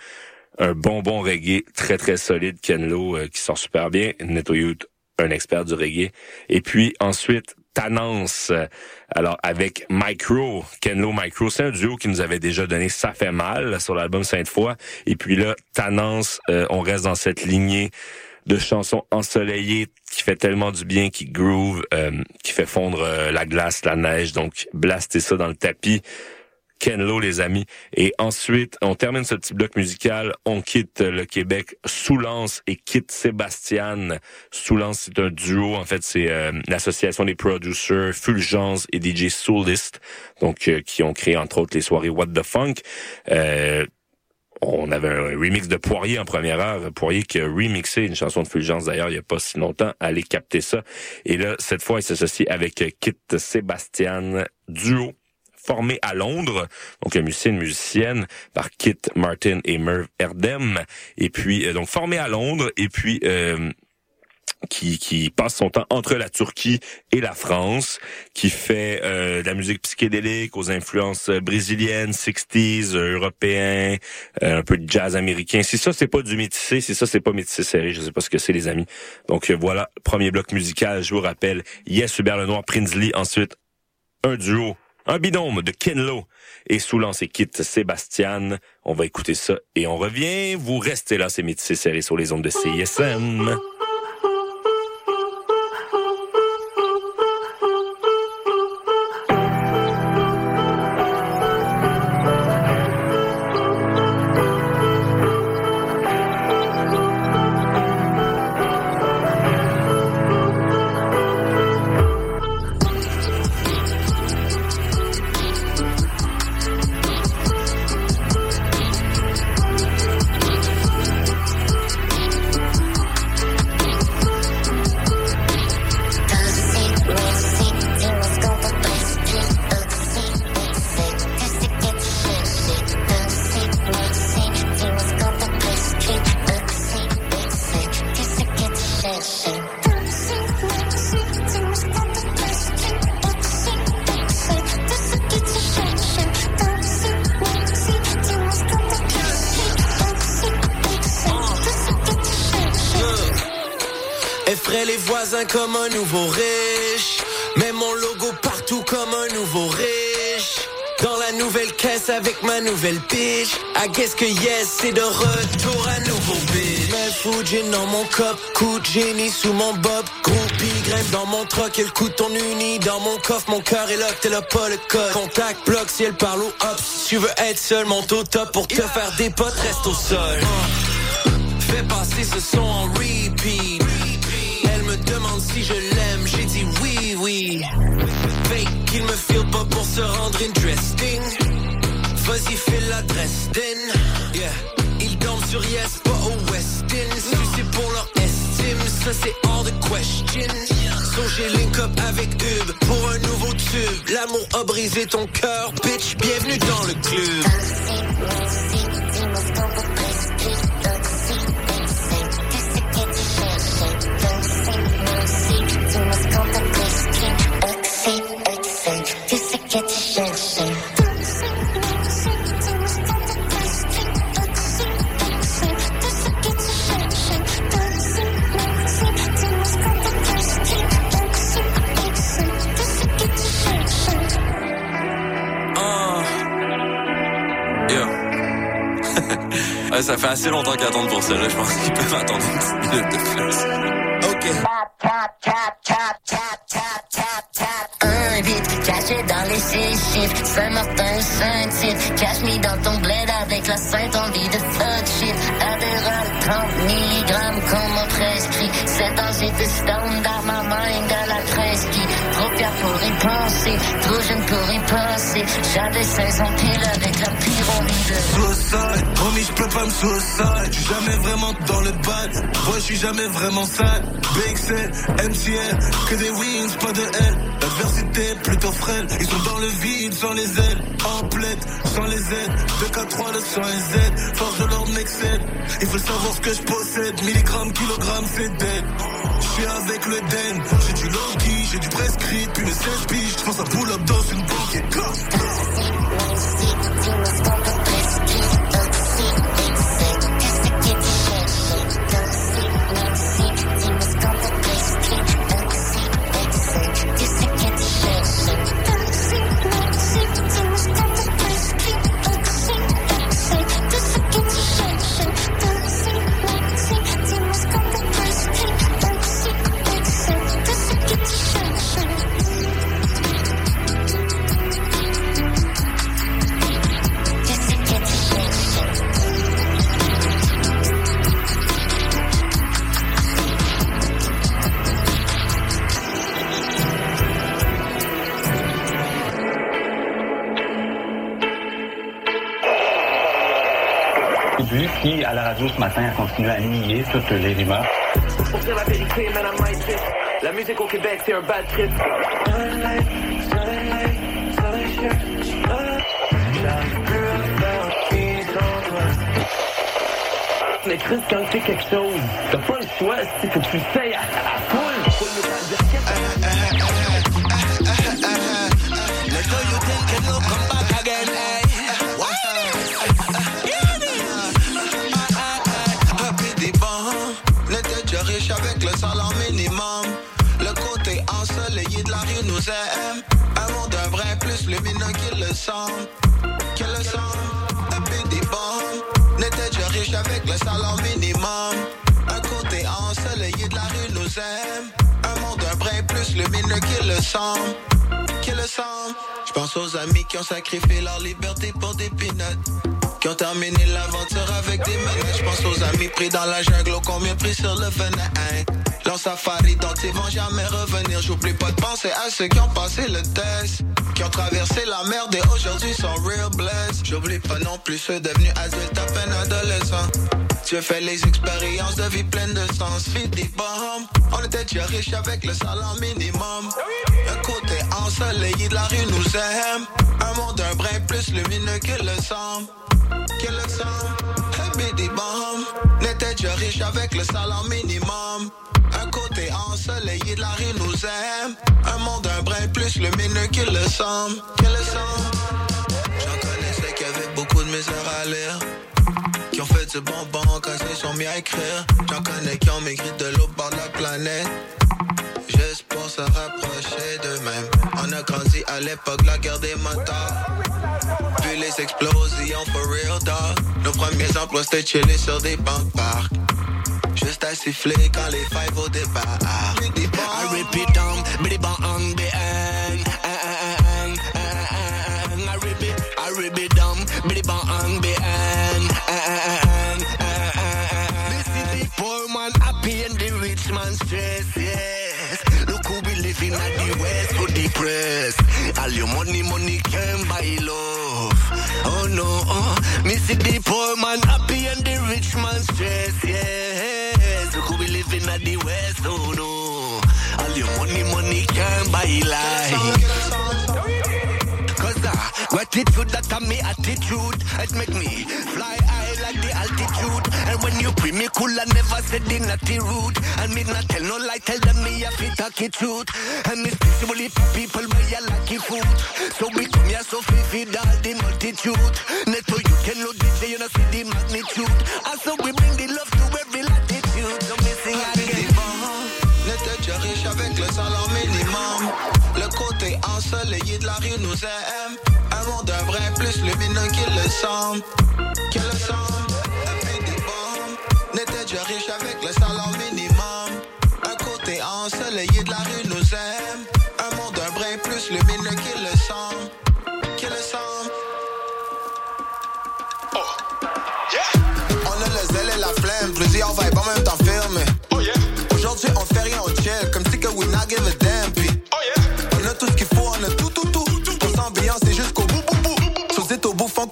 un bonbon reggae très très solide, Ken Lo euh, qui sort super bien, Neto Youth, un expert du reggae. Et puis ensuite, Tanance, euh, alors avec Micro, Ken Lo Micro, c'est un duo qui nous avait déjà donné Ça fait mal sur l'album Sainte-Foy. Et puis là, Tanance, euh, on reste dans cette lignée de chansons ensoleillées qui fait tellement du bien, qui groove, qui fait fondre la glace, la neige. Donc, blaster ça dans le tapis. Ken Lo, les amis. Et ensuite, on termine ce petit bloc musical. On quitte le Québec. Soulance et quitte Sébastien. Soulance, c'est un duo. En fait, c'est euh, l'association des producers Fulgence et DJ Soulist, donc euh, qui ont créé entre autres les soirées What the Funk. Euh, on avait un remix de Poirier en première heure. Poirier qui a remixé une chanson de Fulgence d'ailleurs il y a pas si longtemps. Allez capter ça. Et là, cette fois, il s'associe avec Kit Sébastien, duo formé à Londres, donc un musicien, une musicienne par Kit Martin et Merv Erdem, et puis euh, donc formé à Londres, et puis euh, qui, qui passe son temps entre la Turquie et la France, qui fait euh, de la musique psychédélique aux influences brésiliennes, 60s, euh, européens, euh, un peu de jazz américain. Si ça c'est pas du métissé, si ça c'est pas métissé serré, je sais pas ce que c'est les amis. Donc euh, voilà, premier bloc musical, je vous rappelle, Yes Hubert Lenoir, Prinsley, ensuite un duo un bidôme de Ken Lo et sous et quitte Sébastien. On va écouter ça et on revient. Vous restez là, c'est métissé serré sur les ondes de CISM. Caisse avec ma nouvelle pitch. I guess que yes, c'est de retour à nouveau bitch. Mets Fuji dans mon cop, coup de génie sous mon bob. Groupie, grimpe dans mon truck et le coup de ton uni. Dans mon coffre, mon cœur est lock, t'es le code. Contact, bloc, si elle parle au hop. Si tu veux être seul, monte au top pour te faire des potes, reste au sol. Fais passer ce son en repeat. Elle me demande si je l'aime, j'ai dit oui, oui. Qu'il me feel pas pour se rendre interesting. Vas-y, file l'adresse din. Yeah. Ils dorment sur yes, pas au Westin. Si c'est pour leur estime, ça c'est hors de question. So j'ai link up avec Ub pour un nouveau tube. L'amour a brisé ton cœur, bitch. Bienvenue dans le club. Ouais, ça fait assez longtemps qu'ils attendent pour ça, là. Je pense qu'ils peuvent attendre une petite minute de plus. Ok. Un vide caché dans les six chiffres Saint-Martin, Saint-Tite Cache mis dans ton bled avec la sainte envie de fuck shit Adderall, 30 mg comme on prescrit 7 ans j'étais stone dans ma mind à la Kreski Trop fier pour y penser, trop jeune pour y passer J'avais 16 ans pile avec la pyramide Suicide, promis je peux pas me suicide J'suis jamais vraiment dans le bad. Moi j'suis jamais vraiment sale. BXL, MCL, que des wins, pas de L. L'adversité plutôt frêle. Ils sont dans le vide sans les ailes. En plaide, sans les aides 2K3 le sang et Z. Force de l'ordre m'excède. Il faut savoir ce que je possède. Milligrammes, kilogrammes, c'est dead. J'suis avec le den. J'ai du low-key, j'ai du prescrit Puis le 16 piges, j'pense à pull-up dans une banque à la radio ce matin, a continué à nier toutes les rumeurs. La musique au Québec, c'est un bad trip. Mais Chris, quand tu quelque chose, t'as pas le choix, il faut que tu le le semble. Qu'il le semble. Happy des bons, l'été déjà riche avec le salaire minimum. Un côté ensoleillé de la rue nous aime. Un monde un brin plus lumineux qu'il le semble. Qu'il le semble. Je pense aux amis qui ont sacrifié leur liberté pour des peanuts. Qui ont terminé l'aventure avec des menaces. Je pense aux amis pris dans la jungle, combien pris sur le venin. Leur safari dont ils vont jamais revenir. J'oublie pas de penser à ceux qui ont passé le test. Qui ont traversé la merde et aujourd'hui sont real blessed. J'oublie pas non plus ceux devenus adultes à peine adolescents. Tu as fait les expériences de vie pleines de sens. Fit des. On était déjà riches avec le salaire minimum. Un côté ensoleillé de la rue nous aime. Un monde un brin plus lumineux que le semble. Que le semble. Happy des bombes. N'était déjà riche avec le salaire minimum. Un côté ensoleillé de la rue nous aime. Un monde un brin plus le semble. Que le semble. J'en connaissais qui avaient beaucoup de misère à lire. Qui ont fait du bonbon quand ils sont mis à écrire. J'en connais qui ont maigri de l'autre bord de la planète. Juste pour se rapprocher d'eux-mêmes. On a grandi à l'époque la guerre des motards. Puis les explosions for real dog. Nos premiers emplois c'était chiller sur des bancs de parc. Juste à siffler quand les fives au départ. I it down, biddy bang, bang, bang. I rip it, I it down, biddy bang, bang. This is the poor man happy and the rich man stress, yes. Look who we living at the west for depressed. All your money, money can buy love. Oh no, oh. me see the poor man happy and the rich man stress, yes. Look who we living at the west, oh no. All your money, money can't buy life. Cause uh, gratitude that me attitude? It make me fly high like the altitude. And when you pre me cool I never said the naughty rude And me not tell no lie tell them me a fit talkie truth. And me specially for people where you lucky food. So we come here so feed all the multitude Net for you can know DJ you know see the magnitude. And so we bring the love to every latitude. So me sing again. N'était déjà riche avec le salaire minimum. Le côté ensoleillé de la rue nous aime. Monde un brin plus lumineux qu'il le semble. Qu'il le semble.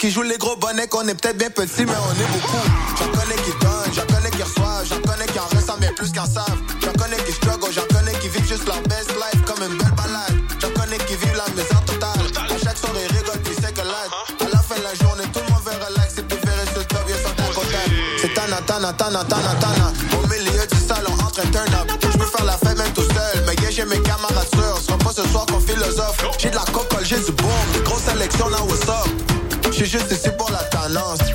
Qui joue les gros bonnets, qu'on est peut-être bien petits, mais on est beaucoup. J'en connais qui donnent, j'en connais qui reçoivent, j'en connais qui en ressentent bien plus qu'en savent. J'en connais qui struggle, j'en connais qui vivent juste leur best life comme une belle balade. J'en connais qui vivent la misère totale. À chaque soir, ils rigolent, puis c'est que là, à la fin de la journée, tout le monde veut relax et sur le top, y'a son contact. C'est tana, tana, tana, tana, tana. Au milieu du salon, en train de turn up. Je peux faire la fête même tout seul, mais yeah, j'ai mes camarades sûrs. Ce sera pas ce soir qu'on philosophe. J'ai de la coca, j'ai du boom, des grosses sélections, là, what's up? J'suis juste ici pour la tendance.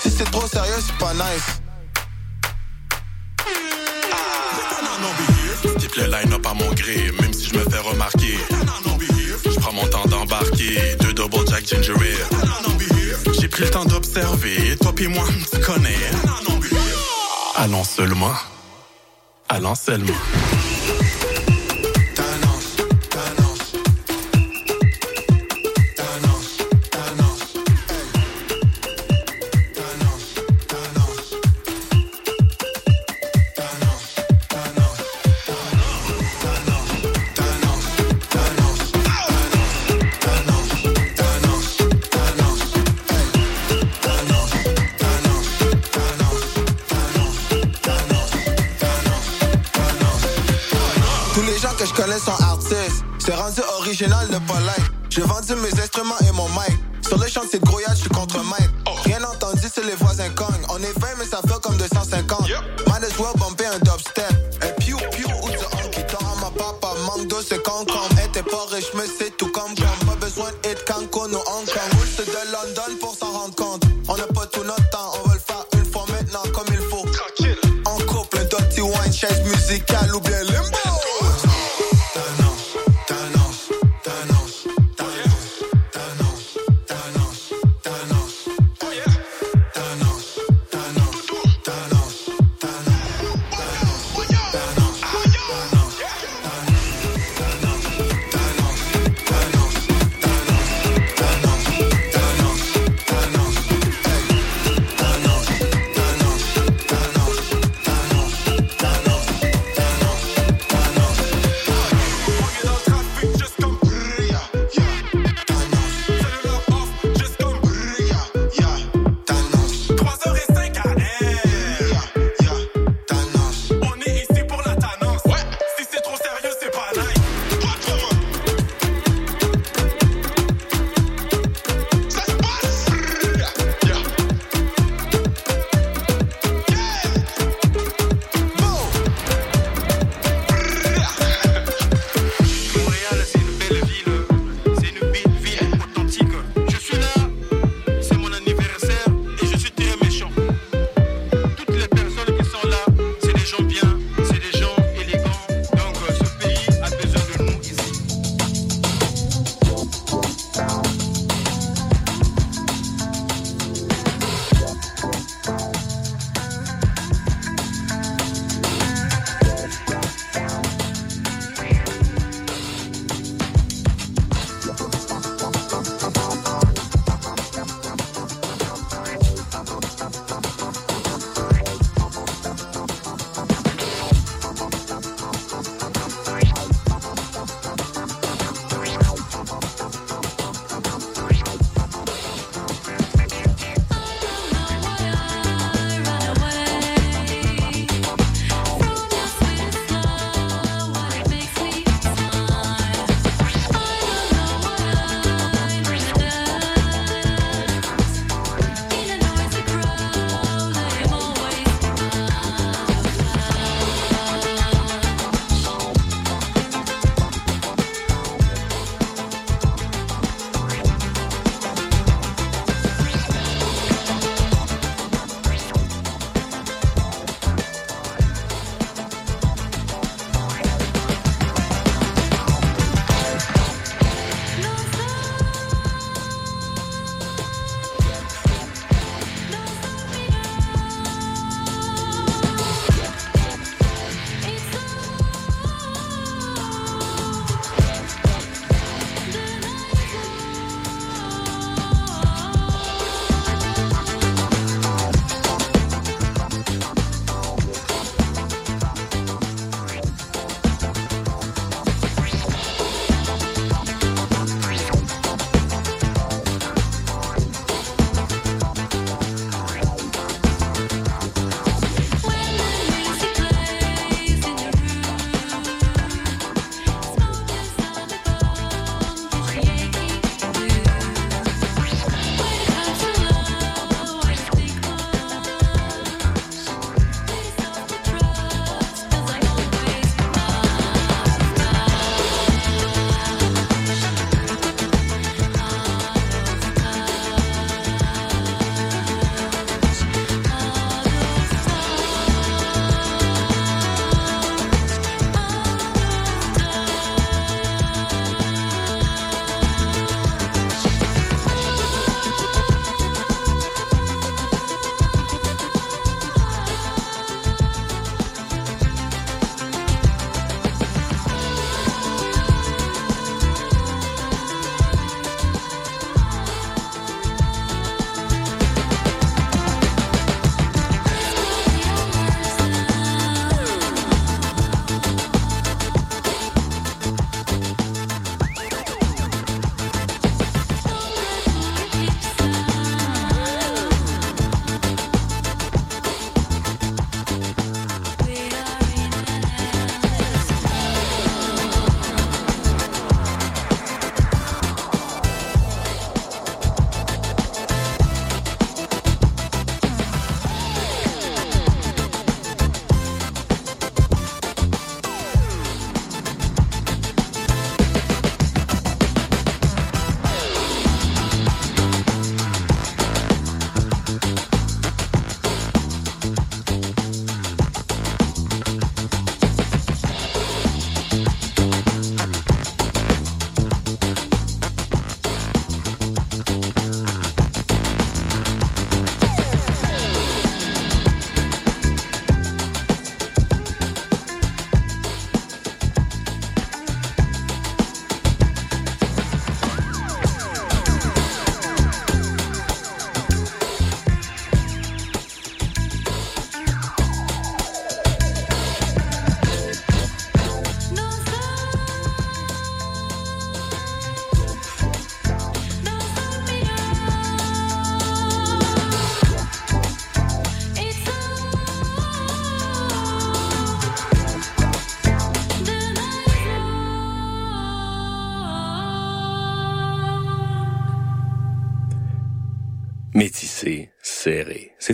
Si c'est trop sérieux, c'est pas nice. Quitte le line-up à mon gré, même si je me fais remarquer. Je prends mon temps d'embarquer, deux double jack ginger. J'ai pris le temps d'observer. Toi puis moi, tu connais. Allons seulement. Allons seulement.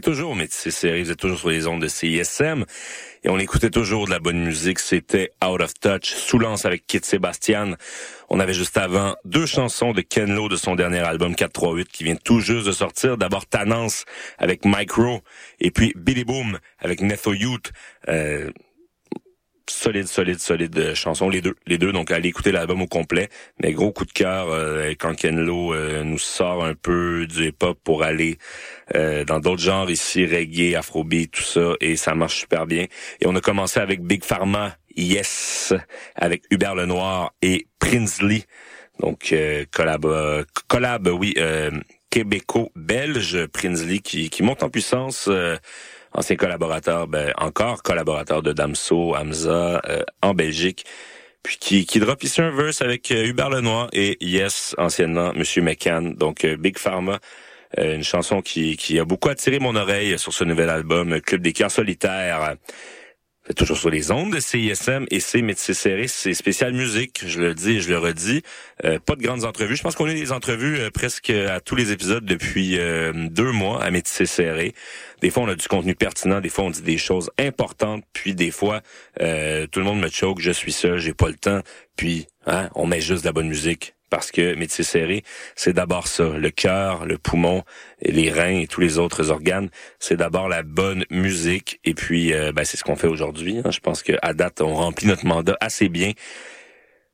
Toujours métissé, serré. Vous êtes toujours sur les ondes de CISM. Et on écoutait toujours de la bonne musique. C'était Out of Touch, Soulance avec Kit Sebastian. On avait juste avant deux chansons de Ken Lo de son dernier album 438 qui vient tout juste de sortir. D'abord Tanance avec Micro et puis Billy Boom avec Netho Youth. Euh, solide, solide, solide euh, chanson, les deux, les deux. Donc, allez écouter l'album au complet. Mais gros coup de cœur euh, quand Ken Lo euh, nous sort un peu du hip-hop pour aller euh, dans d'autres genres ici, reggae, afrobeat, tout ça, et ça marche super bien. Et on a commencé avec Big Pharma, Yes, avec Hubert Lenoir et Prinsley. Donc, euh, collab, euh, collab, oui, euh, québéco-belge, Prinsley, qui, qui monte en puissance. Ancien collaborateur, ben, encore collaborateur de Damso, Hamza, euh, en Belgique. Puis qui, qui drop ici un verse avec euh, Hubert Lenoir et Yes, anciennement Monsieur McCann. Donc euh, Big Pharma, euh, une chanson qui, qui a beaucoup attiré mon oreille sur ce nouvel album, Club des cœurs solitaires. C'est toujours sur les ondes de CISM et c'est Métis Serré, c'est spécial musique, je le dis et je le redis. Euh, pas de grandes entrevues. Je pense qu'on a des entrevues euh, presque à tous les épisodes depuis euh, deux mois à Métis Serré. Des fois, on a du contenu pertinent, des fois, on dit des choses importantes, puis des fois, euh, tout le monde me choque, je suis seul, j'ai pas le temps, puis hein, on met juste de la bonne musique. Parce que métier serré, c'est d'abord ça, le cœur, le poumon, les reins et tous les autres organes. C'est d'abord la bonne musique, et puis euh, ben, c'est ce qu'on fait aujourd'hui. hein. Je pense que à date, on remplit notre mandat assez bien.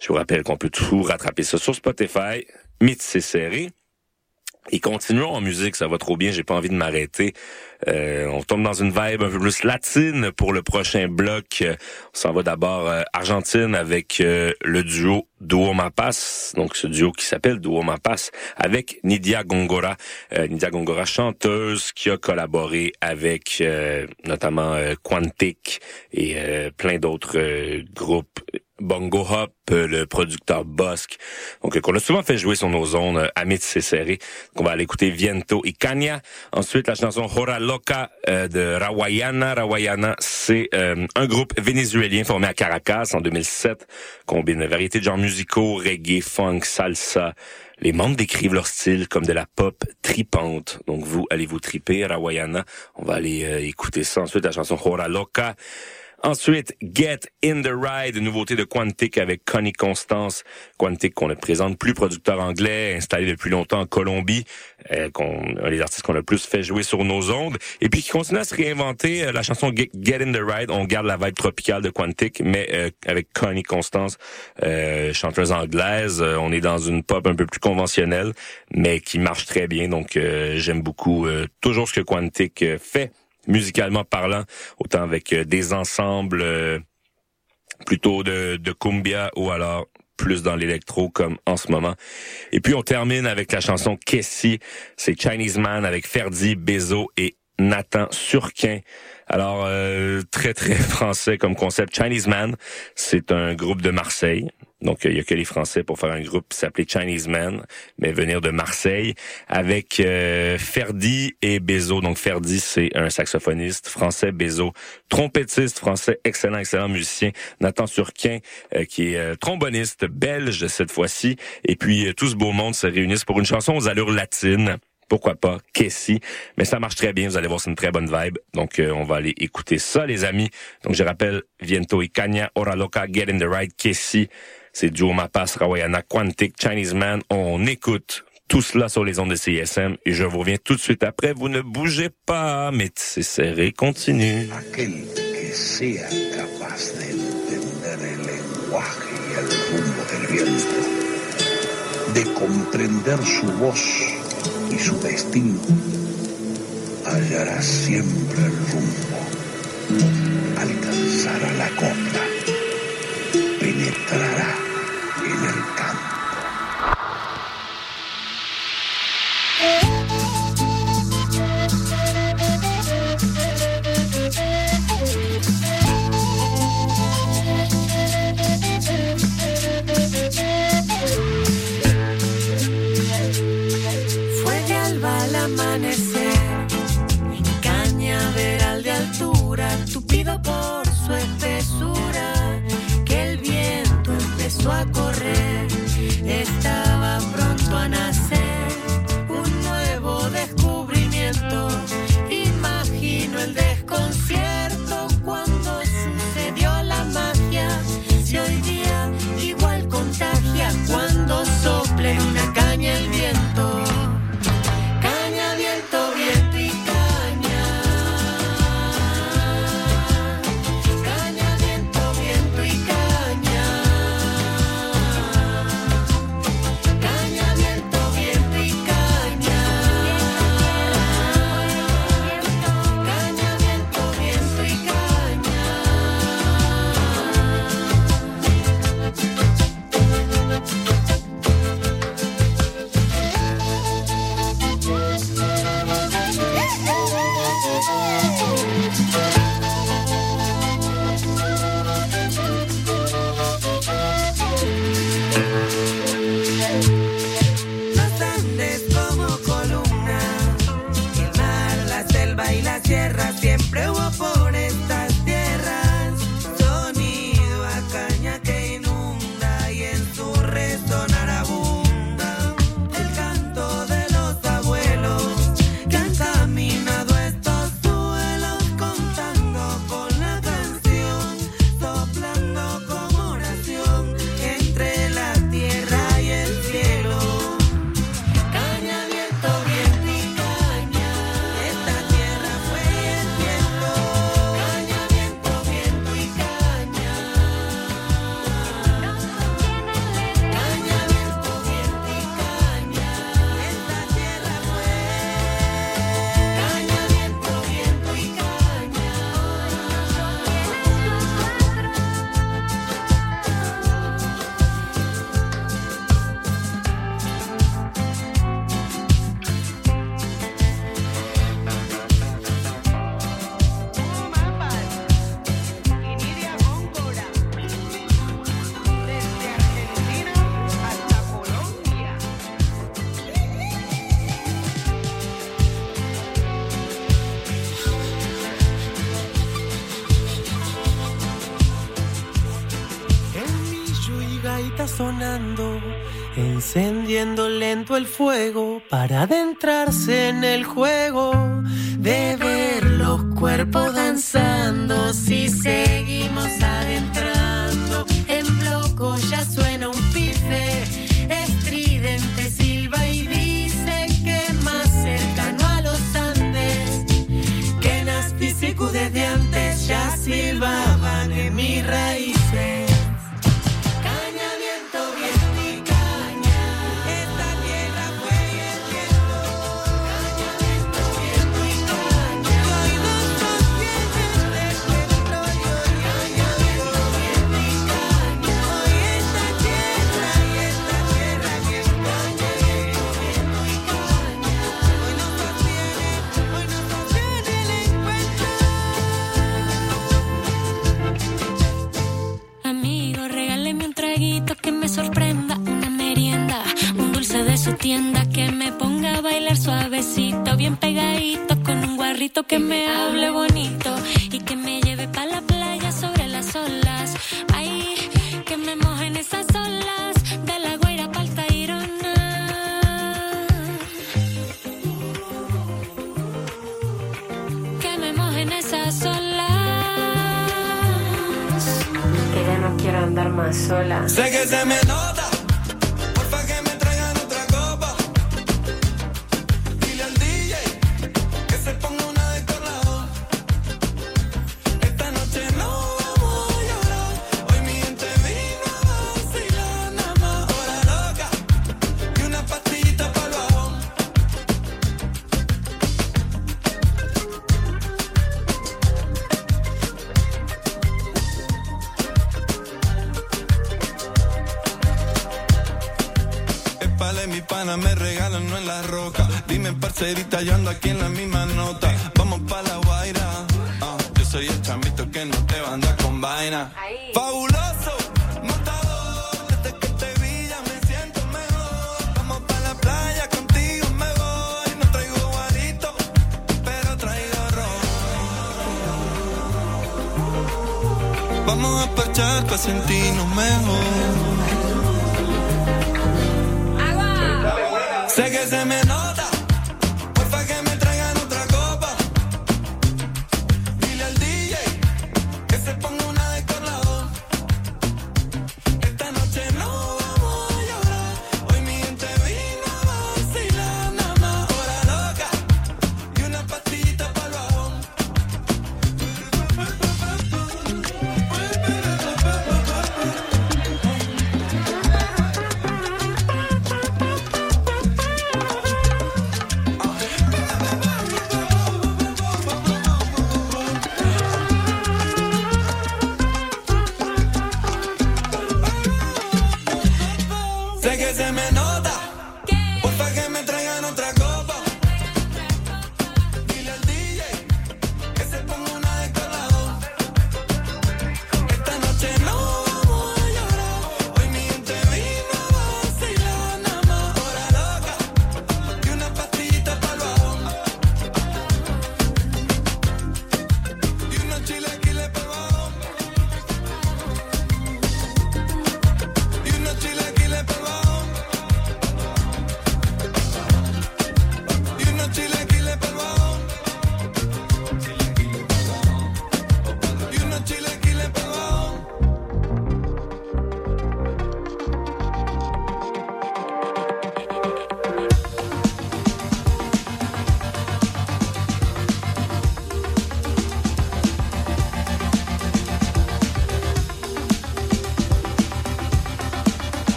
Je vous rappelle qu'on peut tout rattraper ça sur Spotify, métier serré. Et continuons en musique, ça va trop bien, j'ai pas envie de m'arrêter. Euh, on tombe dans une vibe un peu plus latine pour le prochain bloc. On s'en va d'abord euh, Argentine avec euh, le duo Duo Mapas, donc ce duo qui s'appelle Duo Mapas, avec Nidia Gongora. Euh, Nidia Gongora, chanteuse qui a collaboré avec euh, notamment euh, Quantic et plein d'autres groupes Bongo Hop, le producteur Bosque, donc qu'on a souvent fait jouer sur nos zones à métisser serré. Donc on va aller écouter Viento y Caña. Ensuite la chanson Hora Loca euh, de Rawayana. Rawayana, c'est euh, un groupe vénézuélien formé à Caracas en 2007, combine variété de genres musicaux, reggae, funk, salsa. Les membres décrivent leur style comme de la pop tripante. Donc vous, allez vous triper, Rawayana. On va aller euh, écouter ça. Ensuite la chanson Hora Loca. Ensuite, Get in the Ride, nouveauté de Quantic avec Connie Constance. Quantic qu'on ne présente plus, producteur anglais, installé depuis longtemps en Colombie, euh, qu'on, artistes qu'on a le plus fait jouer sur nos ondes, et puis qui continue à se réinventer. Euh, la chanson Get, in the Ride, on garde la vibe tropicale de Quantic, mais euh, avec Connie Constance, euh, chanteuse anglaise. Euh, on est dans une pop un peu plus conventionnelle, mais qui marche très bien. Donc, euh, j'aime beaucoup toujours ce que Quantic fait musicalement parlant, autant avec euh, des ensembles euh, plutôt de, de cumbia ou alors plus dans l'électro comme en ce moment. Et puis on termine avec la chanson Kessie, c'est Chinese Man avec Ferdi, Bezo et Nathan Surquin. Alors euh, très très français comme concept. Chinese Man, c'est un groupe de Marseille. Donc il y a que les Français pour faire un groupe qui s'appelait Chinese Man, mais venir de Marseille avec euh, Ferdi et Bezo. Donc Ferdi c'est un saxophoniste français, Bezo trompettiste français, excellent excellent musicien. Nathan Surquin euh, qui est euh, tromboniste belge cette fois-ci. Et puis euh, tout ce beau monde se réunissent pour une chanson aux allures latines pourquoi pas, Kessie. Mais ça marche très bien, vous allez voir, c'est une très bonne vibe. Donc, euh, on va aller écouter ça, les amis. Donc, je rappelle, Viento y Caña, Ora Loca, Get in the Ride, Kessie. C'est Duo Mapas, Rawayana, Quantic, Chinese Man. On écoute tout cela sur les ondes de CISM et je vous reviens tout de suite après. Vous ne bougez pas, mais c'est serré, continue. aquel que sea capaz de entender el lenguaje y el rumbo del viento, de comprender su voz y su destino, hallará siempre el rumbo, alcanzará la copla, penetrará en el campo. el fuego para adentrarse en el juego de ver los cuerpos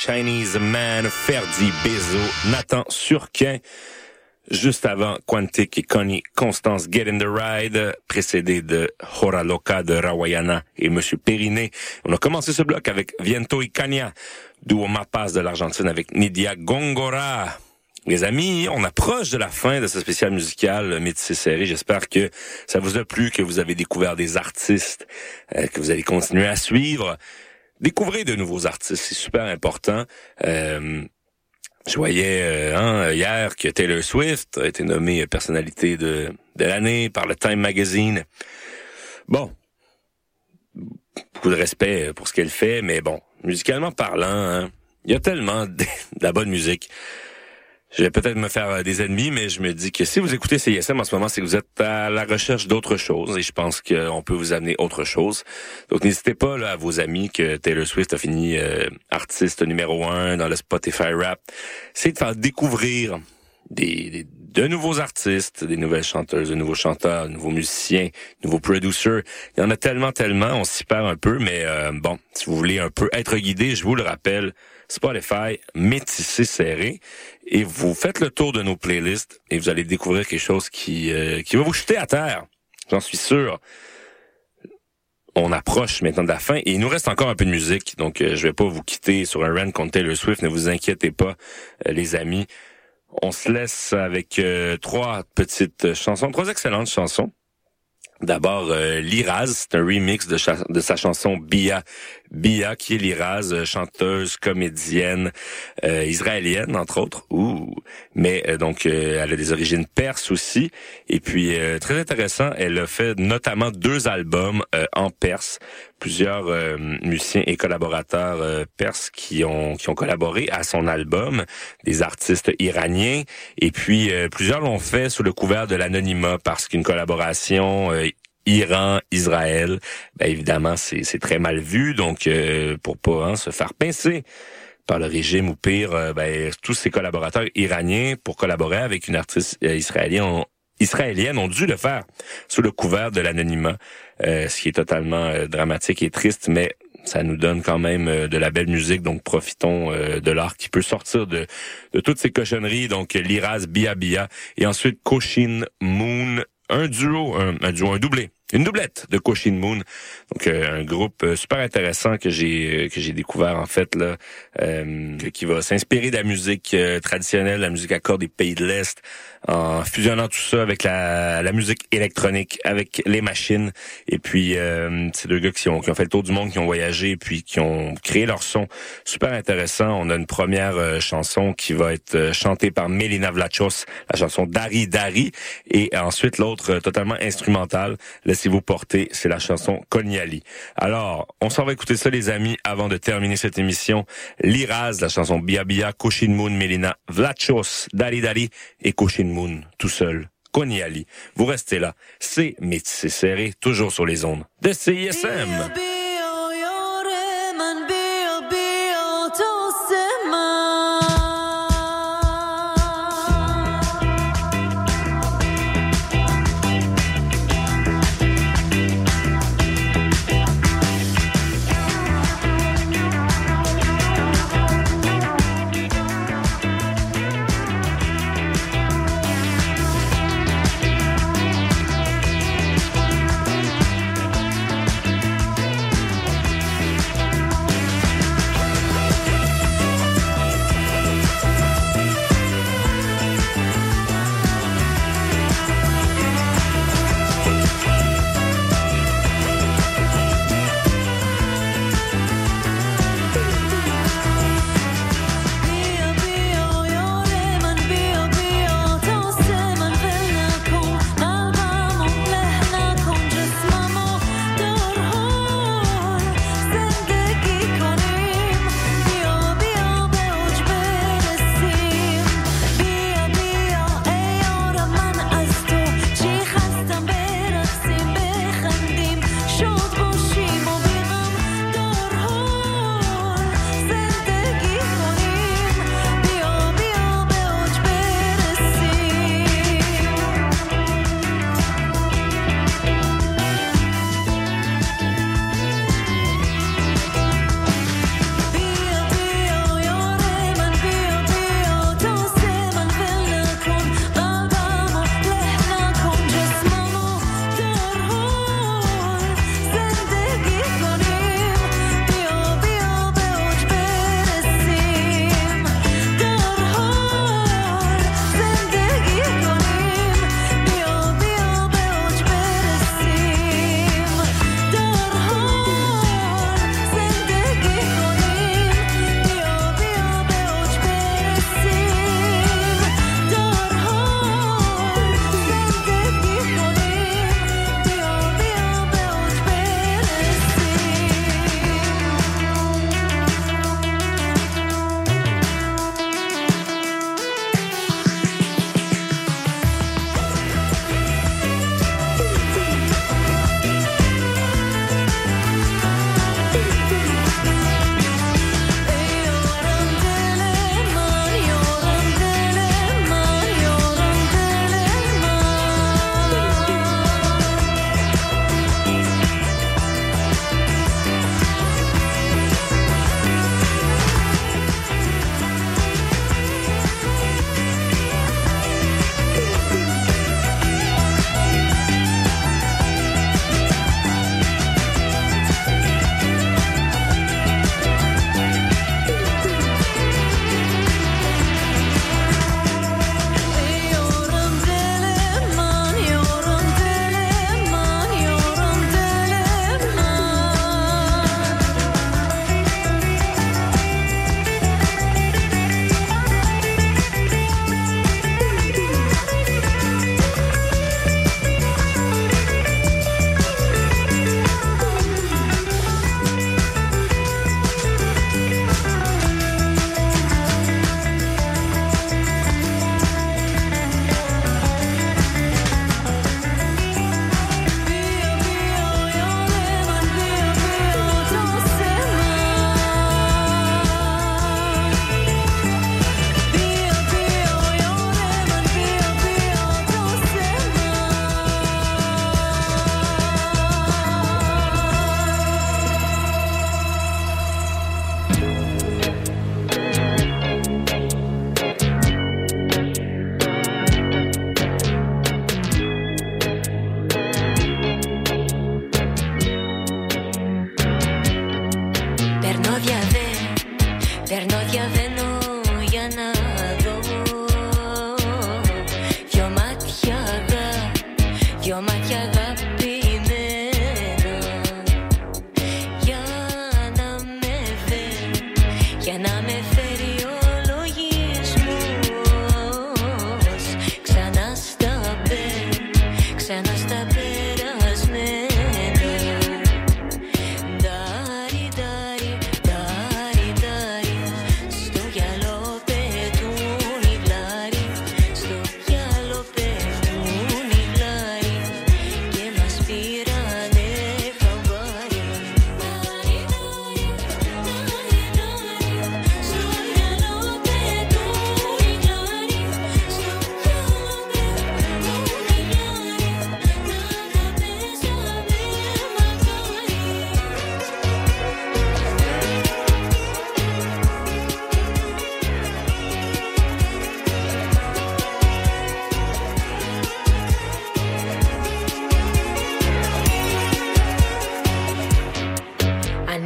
Chinese Man, Ferdi Bezo, Nathan Surquin. Juste avant, Quantic et Connie Constance Get in the Ride, précédé de Hora Loca de Rawayana et Monsieur Periné. On a commencé ce bloc avec Viento y Cania, duo Mapas de l'Argentine avec Nidia Gongora. Les amis, on approche de la fin de ce spécial musical Métis Série. J'espère que ça vous a plu, que vous avez découvert des artistes, euh, que vous allez continuer à suivre. Découvrez de nouveaux artistes, c'est super important. Euh, je voyais euh, hein, hier que Taylor Swift a été nommée personnalité de, l'année par le Time Magazine. Bon, beaucoup de respect pour ce qu'elle fait, mais bon, musicalement parlant, hein, il y a tellement de la bonne musique. Je vais peut-être me faire euh, des ennemis, mais je me dis que si vous écoutez CISM en ce moment, c'est que vous êtes à la recherche d'autre chose et je pense qu'on peut vous amener autre chose. Donc n'hésitez pas là, à vos amis que Taylor Swift a fini euh, artiste numéro un dans le Spotify Rap. C'est de faire découvrir des, des, de nouveaux artistes, des nouvelles chanteuses, de nouveaux chanteurs, de nouveaux musiciens, de nouveaux producers. Il y en a tellement, tellement, on s'y perd un peu, mais euh, bon, si vous voulez un peu être guidé, je vous le rappelle, Spotify, métissé serré, et vous faites le tour de nos playlists et vous allez découvrir quelque chose qui, euh, qui va vous jeter à terre. J'en suis sûr. On approche maintenant de la fin et il nous reste encore un peu de musique, donc euh, je vais pas vous quitter sur un run contre Taylor Swift, ne vous inquiétez pas, euh, les amis. On se laisse avec euh, trois petites chansons, trois excellentes chansons. D'abord, euh, Liraz, c'est un remix de, de, sa chanson Bia. Bia, qui est euh, chanteuse, comédienne, euh, israélienne, entre autres. Ouh. Mais euh, donc, euh, elle a des origines perses aussi. Et puis, très intéressant, elle a fait notamment deux albums en perse. Plusieurs musiciens et collaborateurs perses qui ont, qui ont collaboré à son album, des artistes iraniens. Et puis, plusieurs l'ont fait sous le couvert de l'anonymat parce qu'une collaboration Iran, Israël, ben évidemment c'est très mal vu, donc euh, pour pas hein, se faire pincer par le régime ou pire, euh, ben, tous ces collaborateurs iraniens pour collaborer avec une artiste euh, israélienne ont, israélienne ont dû le faire sous le couvert de l'anonymat, ce qui est totalement dramatique et triste, mais ça nous donne quand même de la belle musique, donc profitons de l'art qui peut sortir de, de toutes ces cochonneries. Donc Liraz Bia Bia et ensuite Koshin Moon, un duo, un, un duo, un doublé une doublette de Koshin Moon, donc euh, un groupe euh, super intéressant que j'ai euh, que j'ai découvert en fait là, euh, qui va s'inspirer de la musique traditionnelle, la musique à cordes des pays de l'Est, en fusionnant tout ça avec la, la musique électronique, avec les machines, et puis ces deux gars qui ont, qui ont fait le tour du monde, qui ont voyagé, puis qui ont créé leur son super intéressant. On a une première chanson qui va être chantée par Melina Vlachos, la chanson Dari Dari, et ensuite l'autre totalement instrumentale, Laissez-vous porter, c'est la chanson Cognali. Alors, on s'en va écouter ça les amis avant de terminer cette émission. Liraz, la chanson Bia Bia, Koshin Moon, Melina, Vlachos, Dari Dari et Koshin Moon, tout seul. Cognali. Vous restez là. C'est Métissé Serré, toujours sur les ondes de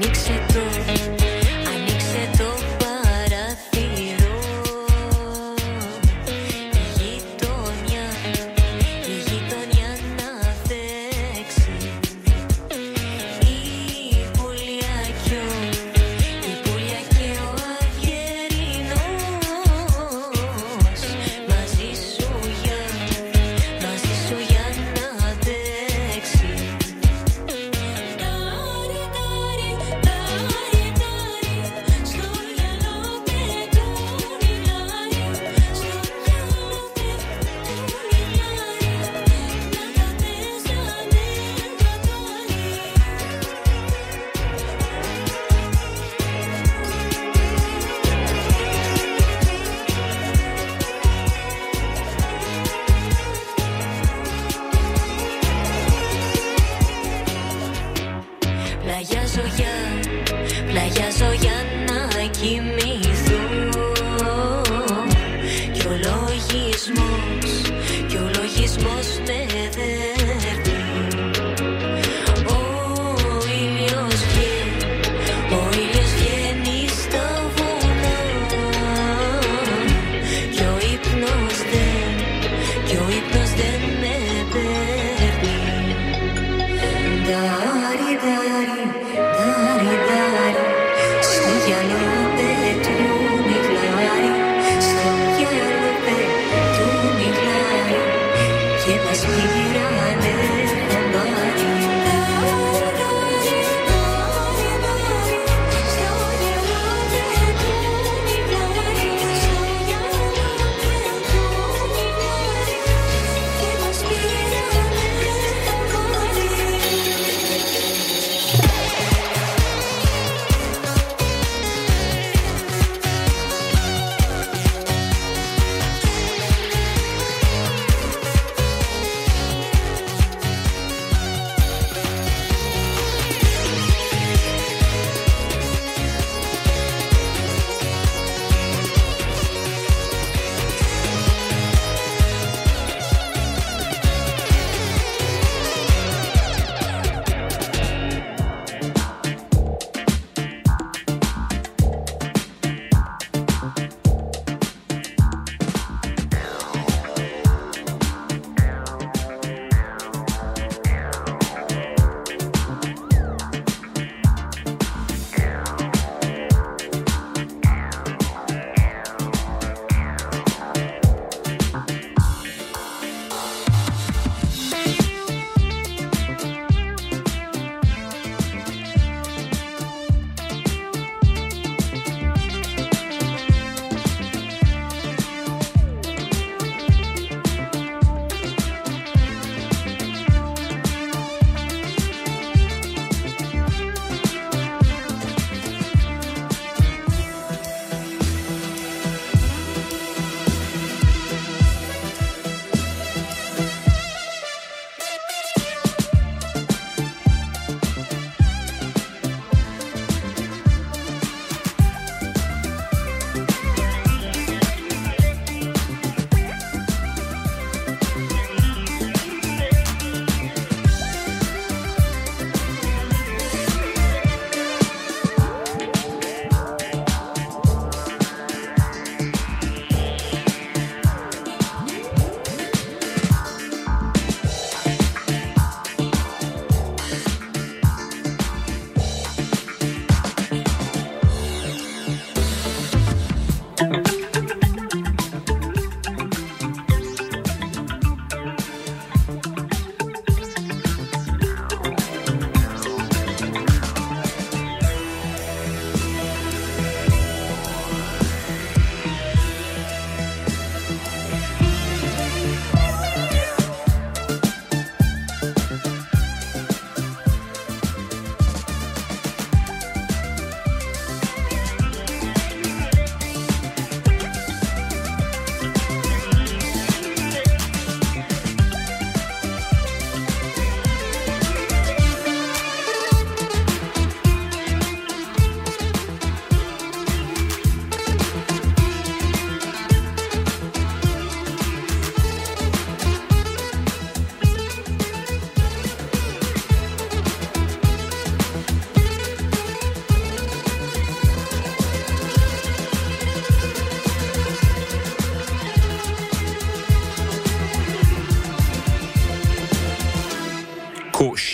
addiction.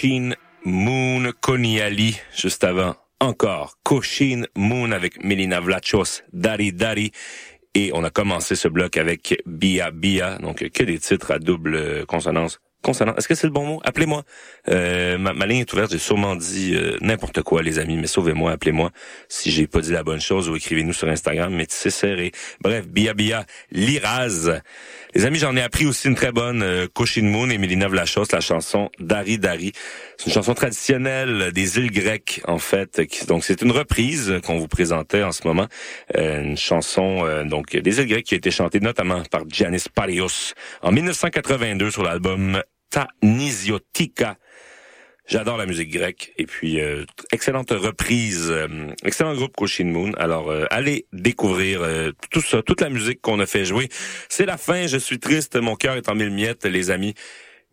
Koshin Moon Koniali, juste avant. Encore Koshin Moon avec Melina Vlachos, Dari Dari. Et on a commencé ce bloc avec Bia Bia, donc que des titres à double consonance. Consonance, est-ce que c'est le bon mot? Appelez-moi. Euh, ma, ma ligne est ouverte, j'ai sûrement dit euh, n'importe quoi, les amis, mais sauvez-moi, appelez-moi si j'ai pas dit la bonne chose ou écrivez-nous sur Instagram, mais c'est serré. Bref, Bia Bia, Liraz. Les amis, j'en ai appris aussi une très bonne euh, Koshin Moon et Mélina Vlachos, la chanson Dari Dari. C'est une chanson traditionnelle des îles grecques, en fait. donc, c'est une reprise qu'on vous présentait en ce moment. Euh, une chanson euh, donc des îles grecques qui a été chantée notamment par Giannis Parios en 1982 sur l'album Ta Nisiotika. J'adore la musique grecque et puis euh, excellente reprise, euh, excellent groupe Koshin Moon. Alors euh, allez découvrir euh, tout ça, toute la musique qu'on a fait jouer. C'est la fin, je suis triste, mon cœur est en mille miettes, les amis.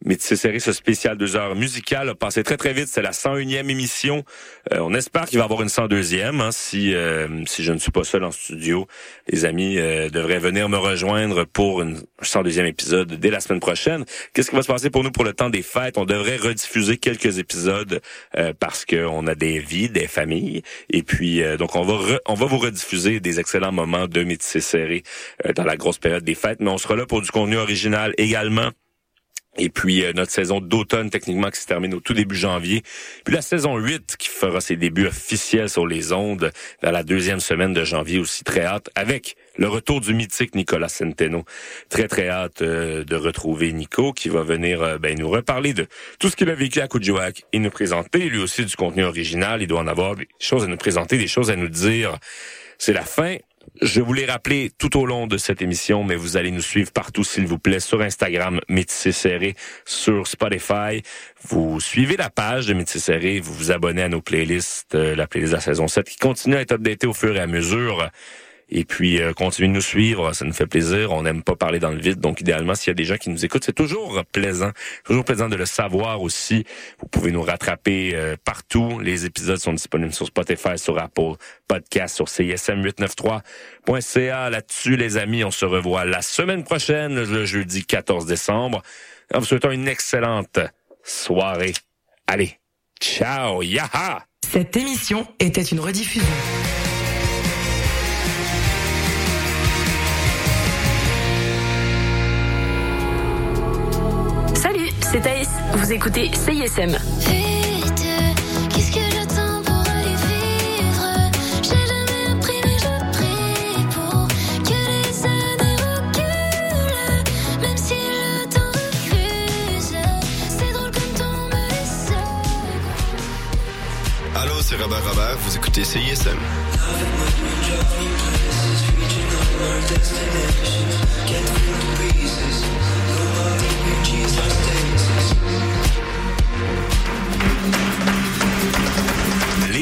Métissé série, ce spécial deux heures musicales a passé très très vite. C'est la 101e émission. Euh, on espère qu'il va y avoir une 102e. Hein, si euh, si je ne suis pas seul en studio, les amis euh, devraient venir me rejoindre pour une 102e épisode dès la semaine prochaine. Qu'est-ce qui va se passer pour nous pour le temps des fêtes? On devrait rediffuser quelques épisodes euh, parce que on a des vies, des familles. Et puis euh, donc on va re- on va vous rediffuser des excellents moments de Métissé serré euh, dans la grosse période des fêtes. Mais on sera là pour du contenu original également. Et puis euh, notre saison d'automne techniquement qui se termine au tout début janvier. Puis la saison 8 qui fera ses débuts officiels sur les ondes dans la deuxième semaine de janvier aussi très hâte avec le retour du mythique Nicolas Centeno. Très très hâte euh, de retrouver Nico qui va venir euh, ben, nous reparler de tout ce qu'il a vécu à Coudjouac et nous présenter lui aussi du contenu original. Il doit en avoir des choses à nous présenter, des choses à nous dire. C'est la fin. Je vous l'ai rappelé tout au long de cette émission, mais vous allez nous suivre partout, s'il vous plaît, sur Instagram, Métissé Serré, sur Spotify. Vous suivez la page de Métissé Serré, vous vous abonnez à nos playlists, euh, la playlist de la saison 7, qui continue à être updatée au fur et à mesure. Et puis, euh, continuez de nous suivre, ça nous fait plaisir. On n'aime pas parler dans le vide, donc idéalement, s'il y a des gens qui nous écoutent, c'est toujours plaisant. Toujours plaisant de le savoir aussi. Vous pouvez nous rattraper euh, partout. Les épisodes sont disponibles sur Spotify, sur Apple Podcast, sur CISM893.ca. Là-dessus, les amis, on se revoit la semaine prochaine, le jeudi 14 décembre. En vous souhaitant une excellente soirée. Allez, ciao, yaha! Cette émission était une rediffusion. Le temps refuse. C'est drôle comme ton me laisse Allô, c'est Robert Robert, vous écoutez CISM.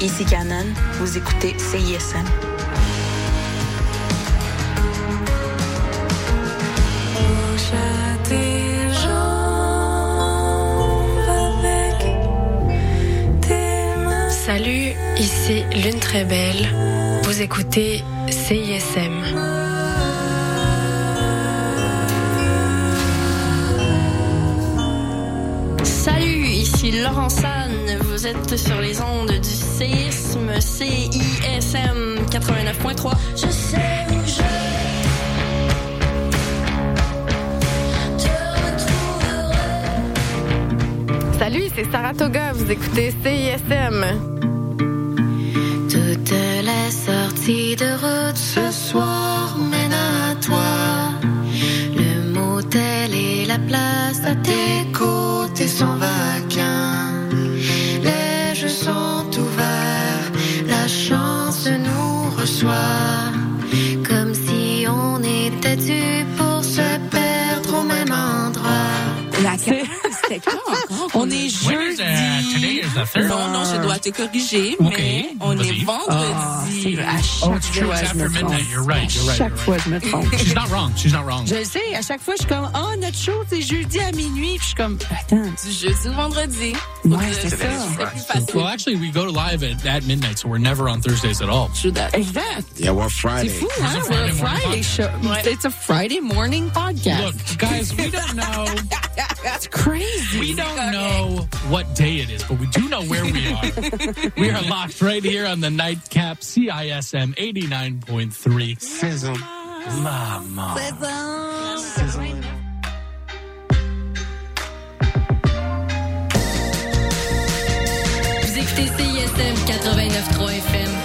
ici Canon. Vous écoutez CISM. Salut, ici Lune Très Belle. Vous écoutez CISM. Laurent San. Vous êtes sur les ondes du séisme CISM 89.3. Je sais où je Salut, c'est Saratoga. Vous écoutez CISM. Toutes les sorties de route comme si on était dû pour se perdre au même endroit. La c'était the third. Non, non, je dois te corriger, mais on est vendredi. À chaque Oh, it's true. fois, It's je me after trompe. midnight. You're right. You're À right. chaque fois, je me trompe. She's not wrong. She's not wrong. Je le sais, à chaque fois, je suis comme, oh, notre show, c'est jeudi à minuit. Puis je suis comme, attends. Du jeudi au vendredi. Ouais, c'est ça. C'est plus facile. Well, actually, we go live at, at midnight, so we're never on Thursdays at all. Exact. Yeah, we're C'est Friday. fou, It's hein? a We're a Friday morning Friday show. It's a Friday morning podcast. Look, guys, we don't know. That's crazy. We don't know what day it is, but we do know where we are. we are locked right here on the nightcap CISM 89.3. Sizzle. Mama. sizzle. Vous écoutez CISM 89.3 FM.